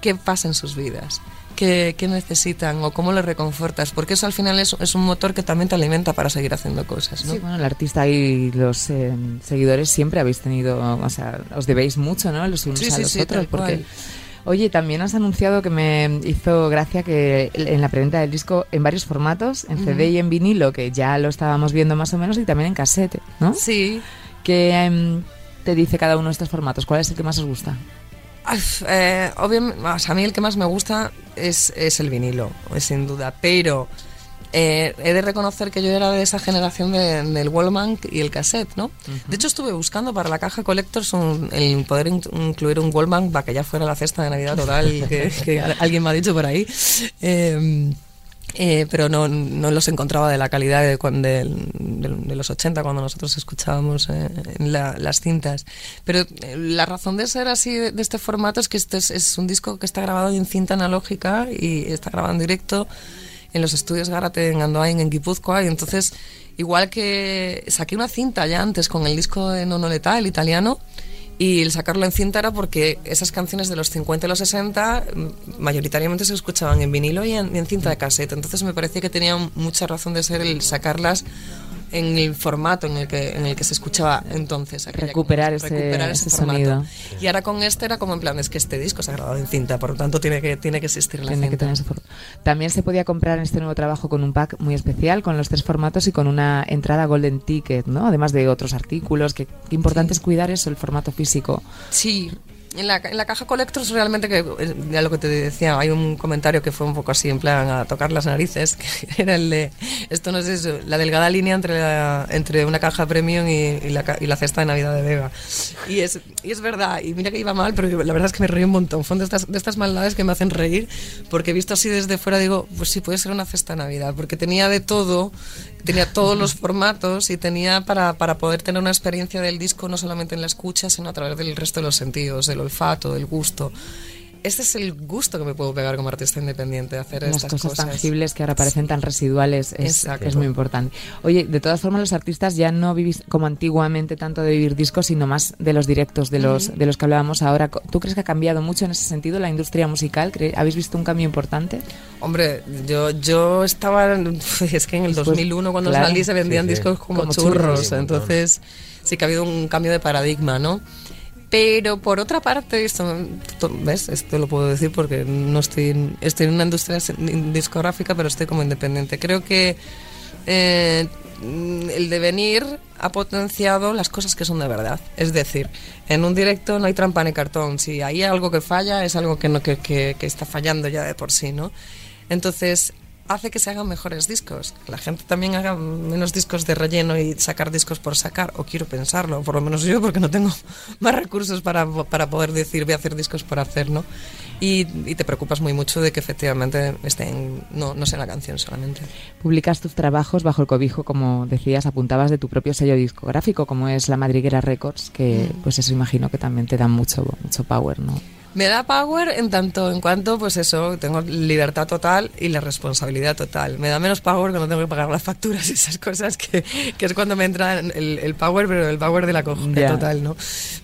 qué pasa en sus vidas. Qué, qué necesitan o cómo les reconfortas, porque eso al final es, es, un motor que también te alimenta para seguir haciendo cosas. ¿no? Sí, bueno, el artista y los eh, seguidores siempre habéis tenido, o sea, os debéis mucho, ¿no? Los unos Sí, a sí, los sí, otros, porque cual. Oye, también has anunciado que me hizo gracia que en la preventa del disco en varios formatos, en CD y en vinilo, que ya lo estábamos viendo más o menos, y también en casete, ¿no? Sí, ¿Qué em, te dice cada uno de estos formatos? ¿Cuál es el que más os gusta? Eh, obviamente, o sea, a mí el que más me gusta es, es el vinilo, sin duda, pero eh, he de reconocer que yo era de esa generación de- del Wallman y el cassette, ¿no? De hecho, estuve buscando para la caja Collectors un- el poder in- incluir un Wallman para que ya fuera la cesta de Navidad total, que, que alguien me ha dicho por ahí. Eh, eh, pero no, no los encontraba de la calidad de, del- del- de los 80 cuando nosotros escuchábamos eh, la- las cintas. Pero eh, la razón de ser así de, de este formato es que este es, es un disco que está grabado en cinta analógica y está grabado en directo en los estudios Gárate en Andoain, en Guipúzcoa, y entonces, igual que saqué una cinta ya antes con el disco de Nono Letal, italiano, y el sacarlo en cinta era porque esas canciones de los 50 y los 60 mm, mayoritariamente se escuchaban en vinilo y en, y en cinta de cassette. Entonces me parecía que tenía mucha razón de ser el sacarlas en el formato en el que, en el que se escuchaba entonces. Recuperar ese- ese sonido. Y ahora con este era como en plan, es que este disco se ha grabado en cinta, por lo tanto tiene que, tiene que existir la Tiene que tener También se podía comprar en este nuevo trabajo con un pack muy especial, con los tres formatos y con una entrada Golden Ticket, ¿no? Además de otros artículos. Que, importante es cuidar eso, el formato físico. Sí, en la, en la caja Collectors realmente, que eh, ya lo que te decía, hay un comentario que fue un poco así, en plan a tocar las narices, que era el de, esto no es eso, la delgada línea entre, la- entre una caja premium y, y la, y la cesta de Navidad de Vega. Y es, y es verdad, y mira que iba mal, pero la verdad es que me reí un montón. Son de estas, de estas maldades que me hacen reír, porque visto así desde fuera digo, pues sí, puede ser una cesta de Navidad, porque tenía de todo, tenía todos los formatos y tenía para, para poder tener una experiencia del disco no solamente en la escucha, sino a través del resto de los sentidos, del olfato, del gusto. Este es el gusto que me puedo pegar como artista independiente, hacer Las estas cosas, cosas. tangibles que ahora parecen tan residuales es, es muy importante. Oye, de todas formas, los artistas ya no vivís como antiguamente tanto de vivir discos, sino más de los directos, de los, de los que hablábamos ahora. ¿Tú crees que ha cambiado mucho en ese sentido la industria musical? ¿Cre- ¿Habéis visto un cambio importante? Hombre, yo, yo estaba, es que en el Después, 2001 cuando claro. salí se vendían Sí, sí. discos como, Como churros, churros. Entonces sí que ha habido un cambio de paradigma, ¿no? Pero por otra parte, esto, ¿ves? Esto lo puedo decir porque no estoy, en- estoy en una industria discográfica, pero estoy como independiente. Creo que eh, el devenir ha potenciado las cosas que son de verdad. Es decir, en un directo no hay trampa ni cartón. Si hay algo que falla, es algo que, no, que- que está fallando ya de por sí, ¿no? Entonces, hace que se hagan mejores discos. Que la gente también haga menos discos de relleno y sacar discos por sacar, o quiero pensarlo, por lo menos yo, porque no tengo más recursos para, para poder decir voy a hacer discos por hacer, ¿no? Y, y te preocupas muy mucho de que efectivamente estén, no, no sea la canción solamente. Publicas tus trabajos bajo el cobijo, como decías, apuntabas de tu propio sello discográfico, como es La Madriguera Records, que pues eso imagino que también te da mucho, mucho power, ¿no? Me da power en tanto en cuanto, pues eso, tengo libertad total y la responsabilidad total. Me da menos power cuando tengo que pagar las facturas y esas cosas, que, que es cuando me entra el, el power, pero el power de la Ya. total, ¿no?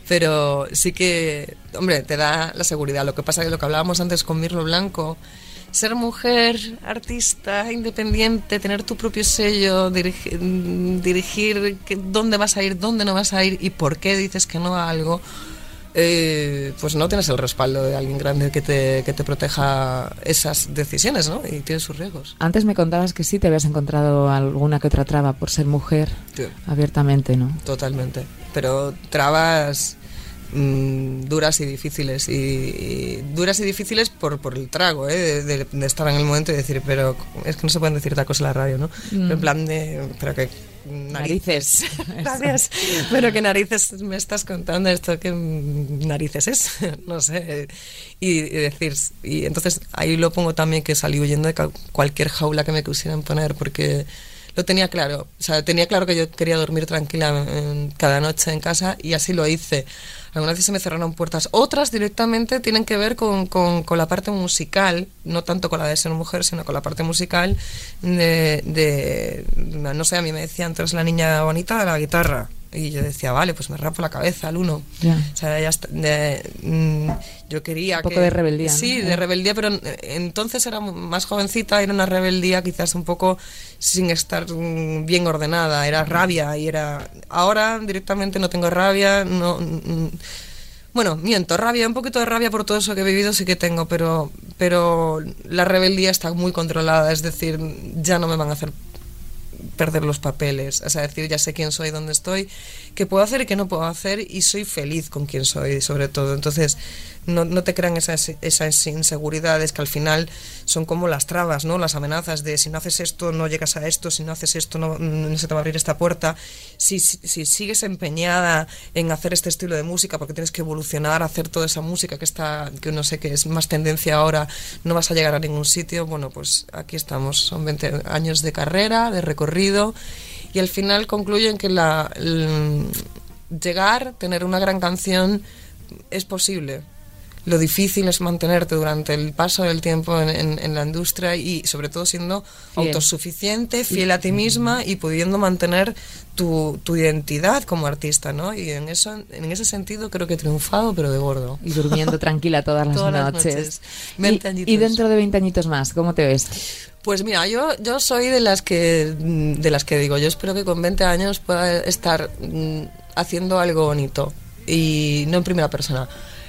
Pero sí que, hombre, te da la seguridad. Lo que pasa es que lo que hablábamos antes con Mirlo Blanco, ser mujer, artista, independiente, tener tu propio sello, dirigi- dirigir que- dónde vas a ir, dónde no vas a ir y por qué dices que no a algo, eh, pues no tienes el respaldo de alguien grande que te, que te proteja esas decisiones, ¿no? Y tiene sus riesgos. Antes me contabas que sí te habías encontrado alguna que otra traba por ser mujer, Sí. abiertamente, ¿no? Totalmente. Pero trabas mm, duras y difíciles. Y, y duras y difíciles por, por el trago, ¿eh? De, de- de estar en el momento y decir, pero es que no se pueden decir tacos en la radio, ¿no? Pero en plan de, pero que narices. Narices. Gracias. Pero qué narices me estás contando esto, qué mm, narices es, no sé. Y, y decir, y entonces ahí lo pongo también que salí huyendo de cualquier jaula que me quisieran poner, porque lo tenía claro. O sea, tenía claro que yo quería dormir tranquila cada noche en casa y así lo hice. Algunas veces se me cerraron puertas. Otras directamente tienen que ver con, con, con, la parte musical, no tanto con la de ser mujer, sino con la parte musical de, de no sé, a mí me decían, tú la niña bonita de la guitarra y yo decía, vale, pues me rapo la cabeza al uno. O sea, ya mm, yo quería... Un poco de rebeldía. Sí, de rebeldía, pero entonces era más jovencita, era una rebeldía quizás un poco sin estar mm, bien ordenada, era rabia y era... Ahora directamente no tengo rabia, no... Mm, bueno, miento, rabia, un poquito de rabia por todo eso que he vivido sí que tengo, pero, pero la rebeldía está muy controlada, es decir, ya no me van a hacer perder los papeles, es decir, ya sé quién soy, dónde estoy, qué puedo hacer y qué no puedo hacer y soy feliz con quién soy, sobre todo. Entonces, no, no te crean esas, esas inseguridades que al final son como las trabas, ¿no? Las amenazas de si no haces esto, no llegas a esto, si no haces esto, no, se te va a abrir esta puerta. Si, si, sigues empeñada en hacer este estilo de música porque tienes que evolucionar, hacer toda esa música que está, que no sé, que es más tendencia ahora, no vas a llegar a ningún sitio, bueno, pues aquí estamos. Son 20 años de carrera, de recorrido y al final concluyen que la, llegar, tener una gran canción es posible lo difícil es mantenerte durante el paso del tiempo en, la industria y sobre todo siendo autosuficiente, fiel a ti misma y pudiendo mantener tu, identidad como artista, ¿no? Y en eso, en ese sentido creo que he triunfado, pero de gordo. Y durmiendo tranquila todas las noches. y, dentro de 20 añitos más, ¿cómo te ves? Pues mira, yo, yo soy de las que de las que digo, yo espero que con 20 años pueda estar mm, haciendo algo bonito y no en primera persona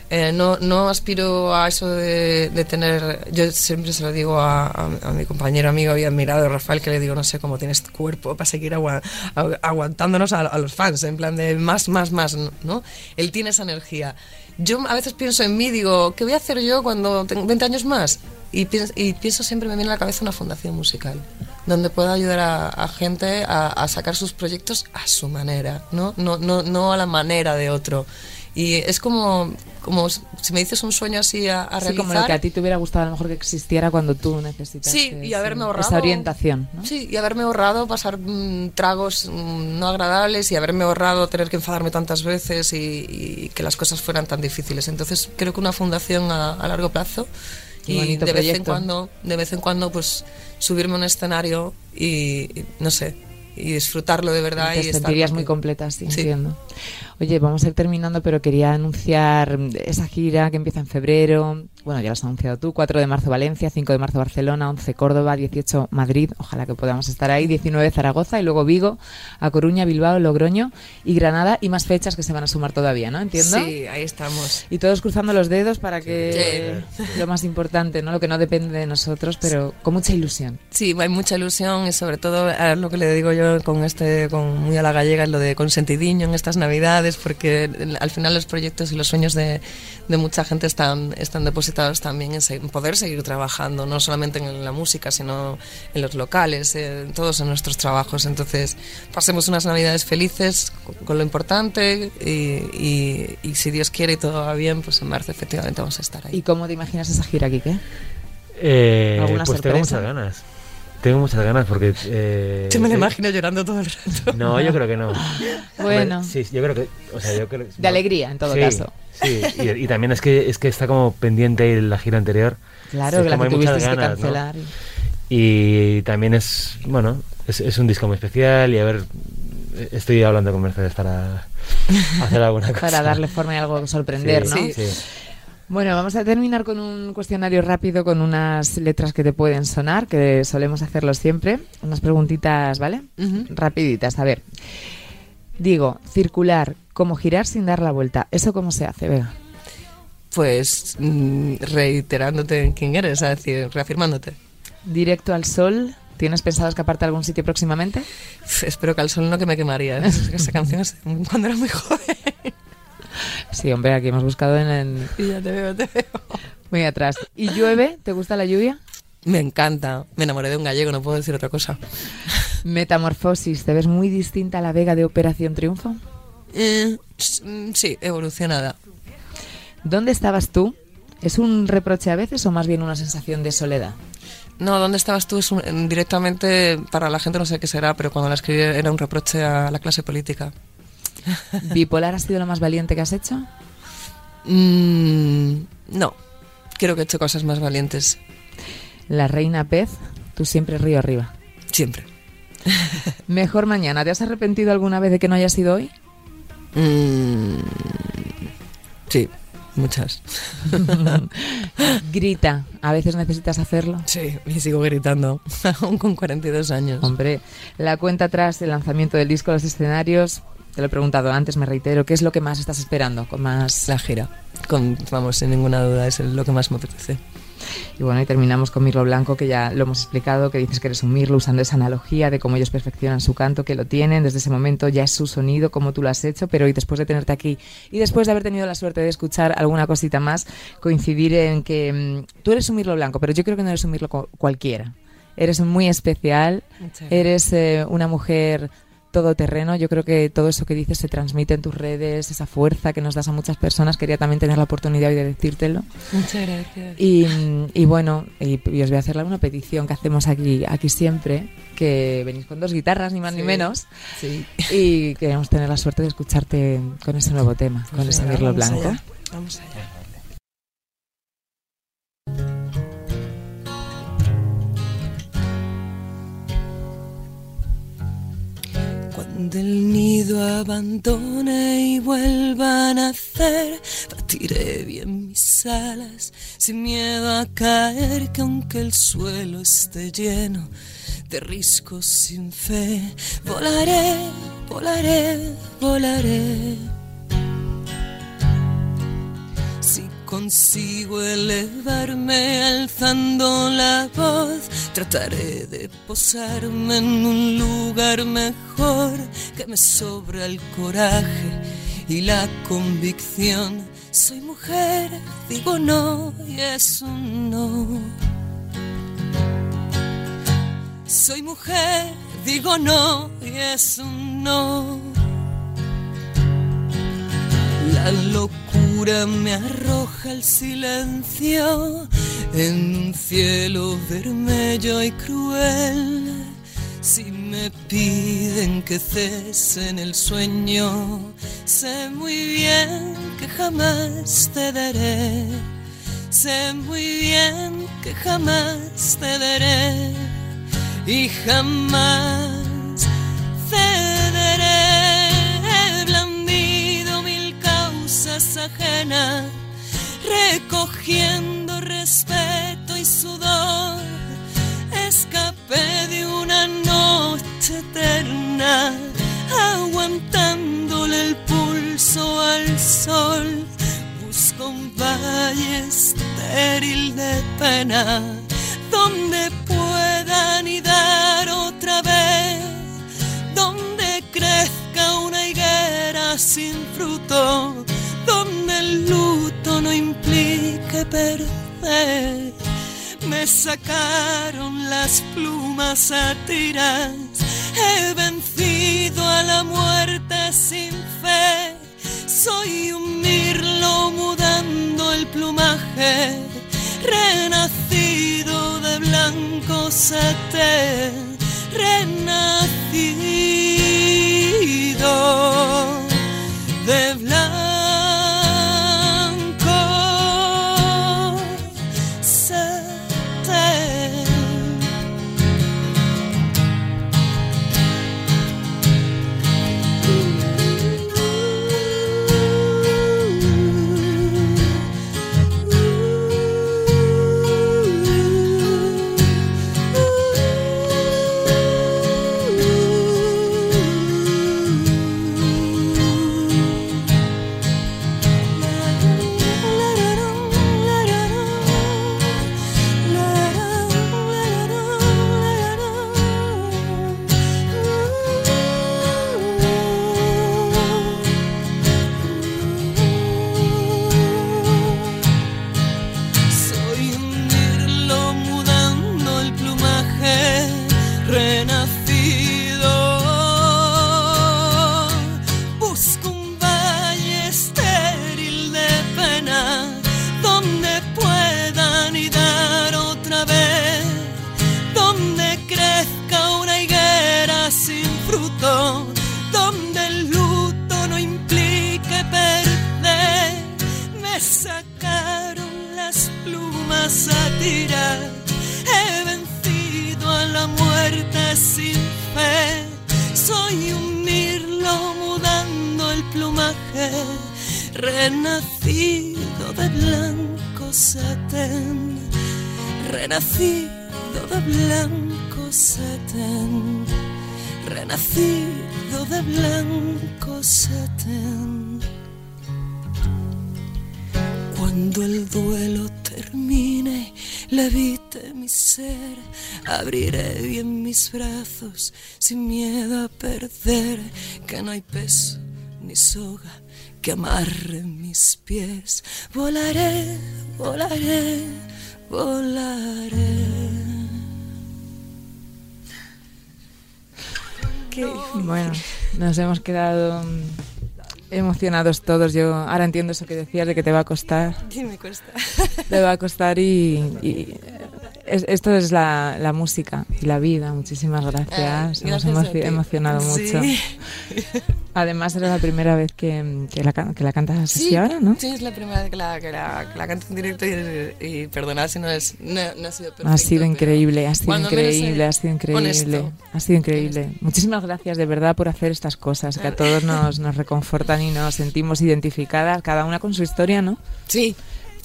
eh, no, no aspiro a eso de, tener. Yo siempre se lo digo a, mi compañero amigo y admirado, Rafael, que le digo, no sé cómo tienes cuerpo para seguir aguantándonos a, los fans, en plan de más, más, más, ¿no? Él tiene esa energía. Yo a veces pienso en mí, digo, ¿qué voy a hacer yo cuando tengo 20 años más? Y pienso, y pienso siempre, me viene a la cabeza una fundación musical, donde pueda ayudar a, gente a, sacar sus proyectos a su manera, ¿no? No, no, no a la manera de otro. Y es como, como si me dices un sueño así a, a sí, como lo que a ti te hubiera gustado a lo mejor que existiera cuando tú necesitas sí, y haberme ahorrado, esa orientación. Sí, y haberme ahorrado pasar mm, tragos mm, no agradables y haberme ahorrado tener que enfadarme tantas veces y, que las cosas fueran tan difíciles. Entonces creo que una fundación a, largo plazo y de vez en cuando, de vez en cuando pues subirme a un escenario y no sé, y disfrutarlo de verdad. Y te sentirías muy completa, sí, entiendo. Oye, vamos a ir terminando, pero quería anunciar esa gira que empieza en febrero. Bueno, ya lo has anunciado tú. 4 de marzo Valencia, 5 de marzo Barcelona, 11 Córdoba, 18 Madrid. Ojalá que podamos estar ahí. 19 Zaragoza y luego Vigo, A Coruña, Bilbao, Logroño y Granada. Y más fechas que se van a sumar todavía, ¿no? ¿Entiendo? Sí, ahí estamos. Y todos cruzando los dedos para que lo más importante, ¿no? Lo que no depende de nosotros, pero con mucha ilusión. Sí, hay mucha ilusión y sobre todo lo que le digo yo con este, con muy a la gallega, es lo de consentidiño en estas navidades porque al final los proyectos y los sueños de, de mucha gente están, están depositados también en, poder seguir trabajando, no solamente en la música, sino en los locales, en todos en nuestros trabajos. Entonces, pasemos unas navidades felices con, lo importante y, y, si Dios quiere y todo va bien, pues en marzo efectivamente vamos a estar ahí. ¿Y cómo te imaginas esa gira, Kike? Eh, pues tengo muchas ganas. Tengo muchas ganas porque... Eh, me lo imagino llorando todo el rato. No, yo creo que no. bueno. Sí, yo creo que... O sea, yo creo, de alegría, en todo caso. Sí, y, también es que, es que está como pendiente la gira anterior. Claro, que la que tuviste que cancelar. Y... también es, bueno, es, es, un disco muy especial y a ver, estoy hablando con Mercedes para hacer alguna cosa. Para darle forma y algo sorprender, ¿no? Sí. sí. Bueno, vamos a terminar con un cuestionario rápido con unas letras que te pueden sonar, que solemos hacerlo siempre. Unas preguntitas, ¿vale? Rapiditas, a ver. Digo, circular, como girar sin dar la vuelta. ¿Eso cómo se hace, Vega? Pues mm, reiterándote en quién eres, es decir, reafirmándote. Directo al sol. ¿Tienes pensado escaparte a algún sitio próximamente? Espero que al sol no que me quemaría. Esa canción es cuando era muy joven. Sí, hombre, aquí hemos buscado en... ya te veo, te veo. Muy atrás. ¿Y llueve? ¿Te gusta la lluvia? Me encanta. Me enamoré de un gallego, no puedo decir otra cosa. Metamorfosis. ¿Te ves muy distinta a la Vega de Operación Triunfo? Eh, sí, evolucionada. ¿Dónde estabas tú? ¿Es un reproche a veces o más bien una sensación de soledad? No, ¿dónde estabas tú? Es directamente, para la gente no sé qué será, pero cuando la escribí era un reproche a la clase política. ¿Bipolar ha sido lo más valiente que has hecho? Mm, no, creo que he hecho cosas más valientes. La reina pez, tú siempre río arriba. Siempre. Mejor mañana. ¿Te has arrepentido alguna vez de que no haya sido hoy? Mm, sí, muchas. Grita. ¿A veces necesitas hacerlo? Sí, y sigo gritando, aún con 42 años. Hombre, la cuenta atrás del lanzamiento del disco, los escenarios, te lo he preguntado antes, me reitero, ¿qué es lo que más estás esperando? Con más la gira. Con, vamos, sin ninguna duda, es lo que más me apetece. Y bueno, y terminamos con Mirlo Blanco, que ya lo hemos explicado, que dices que eres un Mirlo usando esa analogía de cómo ellos perfeccionan su canto, que lo tienen, desde ese momento ya es su sonido, como tú lo has hecho, pero hoy después de tenerte aquí y después de haber tenido la suerte de escuchar alguna cosita más, coincidir en que mm, tú eres un Mirlo Blanco, pero yo creo que no eres un Mirlo cualquiera. Eres muy especial, eres eh, una mujer todoterreno. Yo creo que todo eso que dices se transmite en tus redes, esa fuerza que nos das a muchas personas. Quería también tener la oportunidad hoy de decírtelo. Muchas gracias. Y, bueno, y, os voy a hacer una petición que hacemos aquí, aquí siempre, que venís con dos guitarras, ni más ni menos. Sí. Y queremos tener la suerte de escucharte con ese nuevo tema, con pues ese mirlo blanco. Vamos allá. Del nido abandone y vuelva a nacer, batiré bien mis alas sin miedo a caer, que aunque el suelo esté lleno de riscos sin fe, volaré, volaré, volaré consigo elevarme alzando la voz, trataré de posarme en un lugar mejor que me sobra el coraje y la convicción. Soy mujer, digo no y es un no. Soy mujer, digo no y es un no. La locura me arroja el silencio en un cielo vermello y cruel. Si me piden que cese en el sueño, sé muy bien que jamás te daré. Sé muy bien que jamás te daré y jamás ajena, recogiendo respeto y sudor. Escapé de una noche eterna, aguantándole el pulso al sol. Busco un valle estéril de pena, donde pueda anidar otra vez, donde crezca una higuera sin fruto donde el luto no implique perder. Me sacaron las plumas a tiras, he vencido a la muerte sin fe. Soy un mirlo mudando el plumaje, renacido de blanco satén, renacido de blanco. Brazos sin miedo a perder, que no hay peso ni soga que amarre mis pies. Volaré, volaré, volaré. Bueno, nos hemos quedado emocionados todos. Yo ahora entiendo eso que decías de que te va a costar. Sí, me cuesta. Te va a costar y, y es- esto es la, la música y la vida. Muchísimas gracias. Nos gracias a hemos emocionado mucho. Sí. Además, era la primera vez que, que la, que la cantas así Sí, ahora, ¿no? Sí, es la primera vez que la, que la, que la canto en directo y, y perdonad si no, es, no, no ha sido perfecto. Ha sido increíble, ha sido cuando menos, eh, increíble, ha sido increíble, ha sido increíble. Muchísimas gracias de verdad por hacer estas cosas que a todos nos, nos reconfortan y nos sentimos identificadas, cada una con su historia, ¿no? Sí,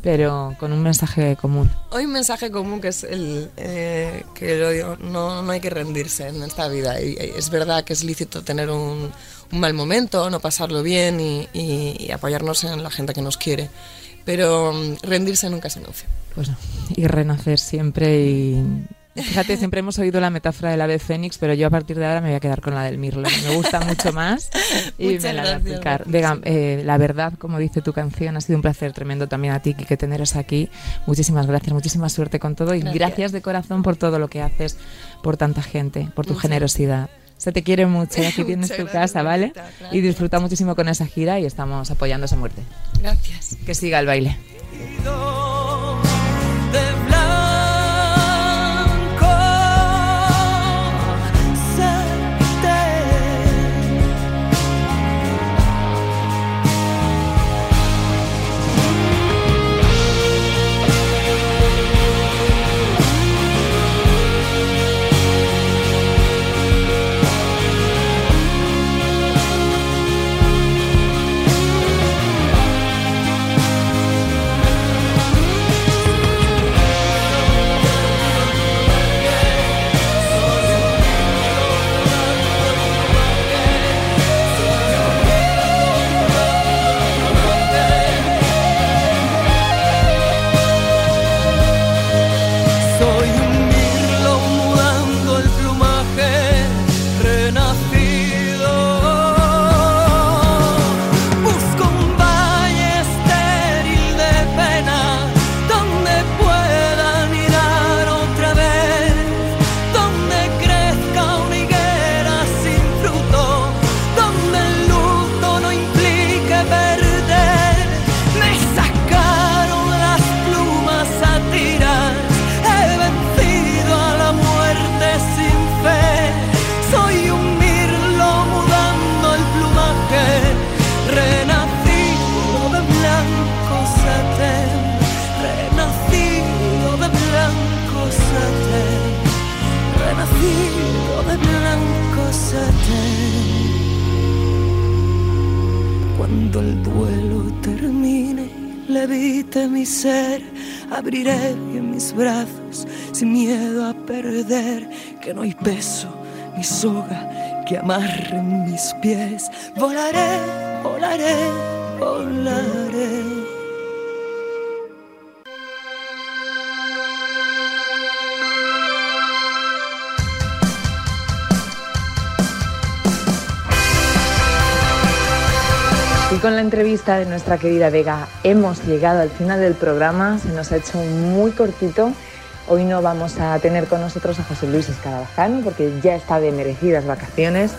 Pero con un mensaje común. Hoy un mensaje común que es el eh, que lo digo, no, no hay que rendirse en esta vida. Y, es verdad que es lícito tener un, un mal momento, no pasarlo bien y, y- y apoyarnos en la gente que nos quiere. Pero mm, rendirse nunca se negocia. Pues no, y renacer siempre y... Fíjate, siempre hemos oído la metáfora del ave fénix, pero yo a partir de ahora me voy a quedar con la del mirlo. Me gusta mucho más y Muchas me la voy a aplicar. Venga, eh, la verdad, como dice tu canción, ha sido un placer tremendo también a ti, que teneros aquí. Muchísimas gracias, muchísima suerte con todo y Gracias. gracias de corazón por todo lo que haces por tanta gente, por tu Muchas generosidad. Se te quiere mucho y aquí tienes Muchas tu gracias, casa, ¿vale? Y disfruta muchísimo con esa gira y estamos apoyando esa muerte. Gracias. Que siga el baile. Mis pies. Volaré, volaré, volaré. Y con la entrevista de nuestra querida Vega hemos llegado al final del programa, se nos ha hecho muy cortito. Hoy no vamos a tener con nosotros a José Luis Escarabajano porque ya está de merecidas vacaciones,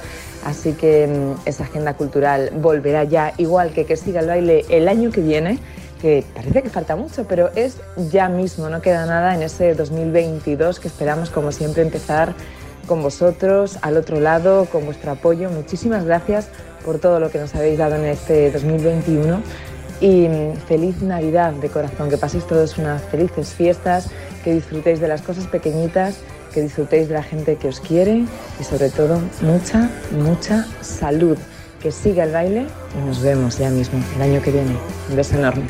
así que mm, esa agenda cultural volverá ya, igual que que siga el baile el año que viene, que parece que falta mucho, pero es ya mismo, no queda nada en ese 2022 que esperamos como siempre empezar con vosotros, al otro lado, con vuestro apoyo. Muchísimas gracias por todo lo que nos habéis dado en este 2021 y feliz Navidad de corazón, que paséis todos unas felices fiestas, que disfrutéis de las cosas pequeñitas, que disfrutéis de la gente que os quiere y sobre todo mucha, mucha salud. Que siga el baile y nos vemos ya mismo el año que viene. Un beso enorme.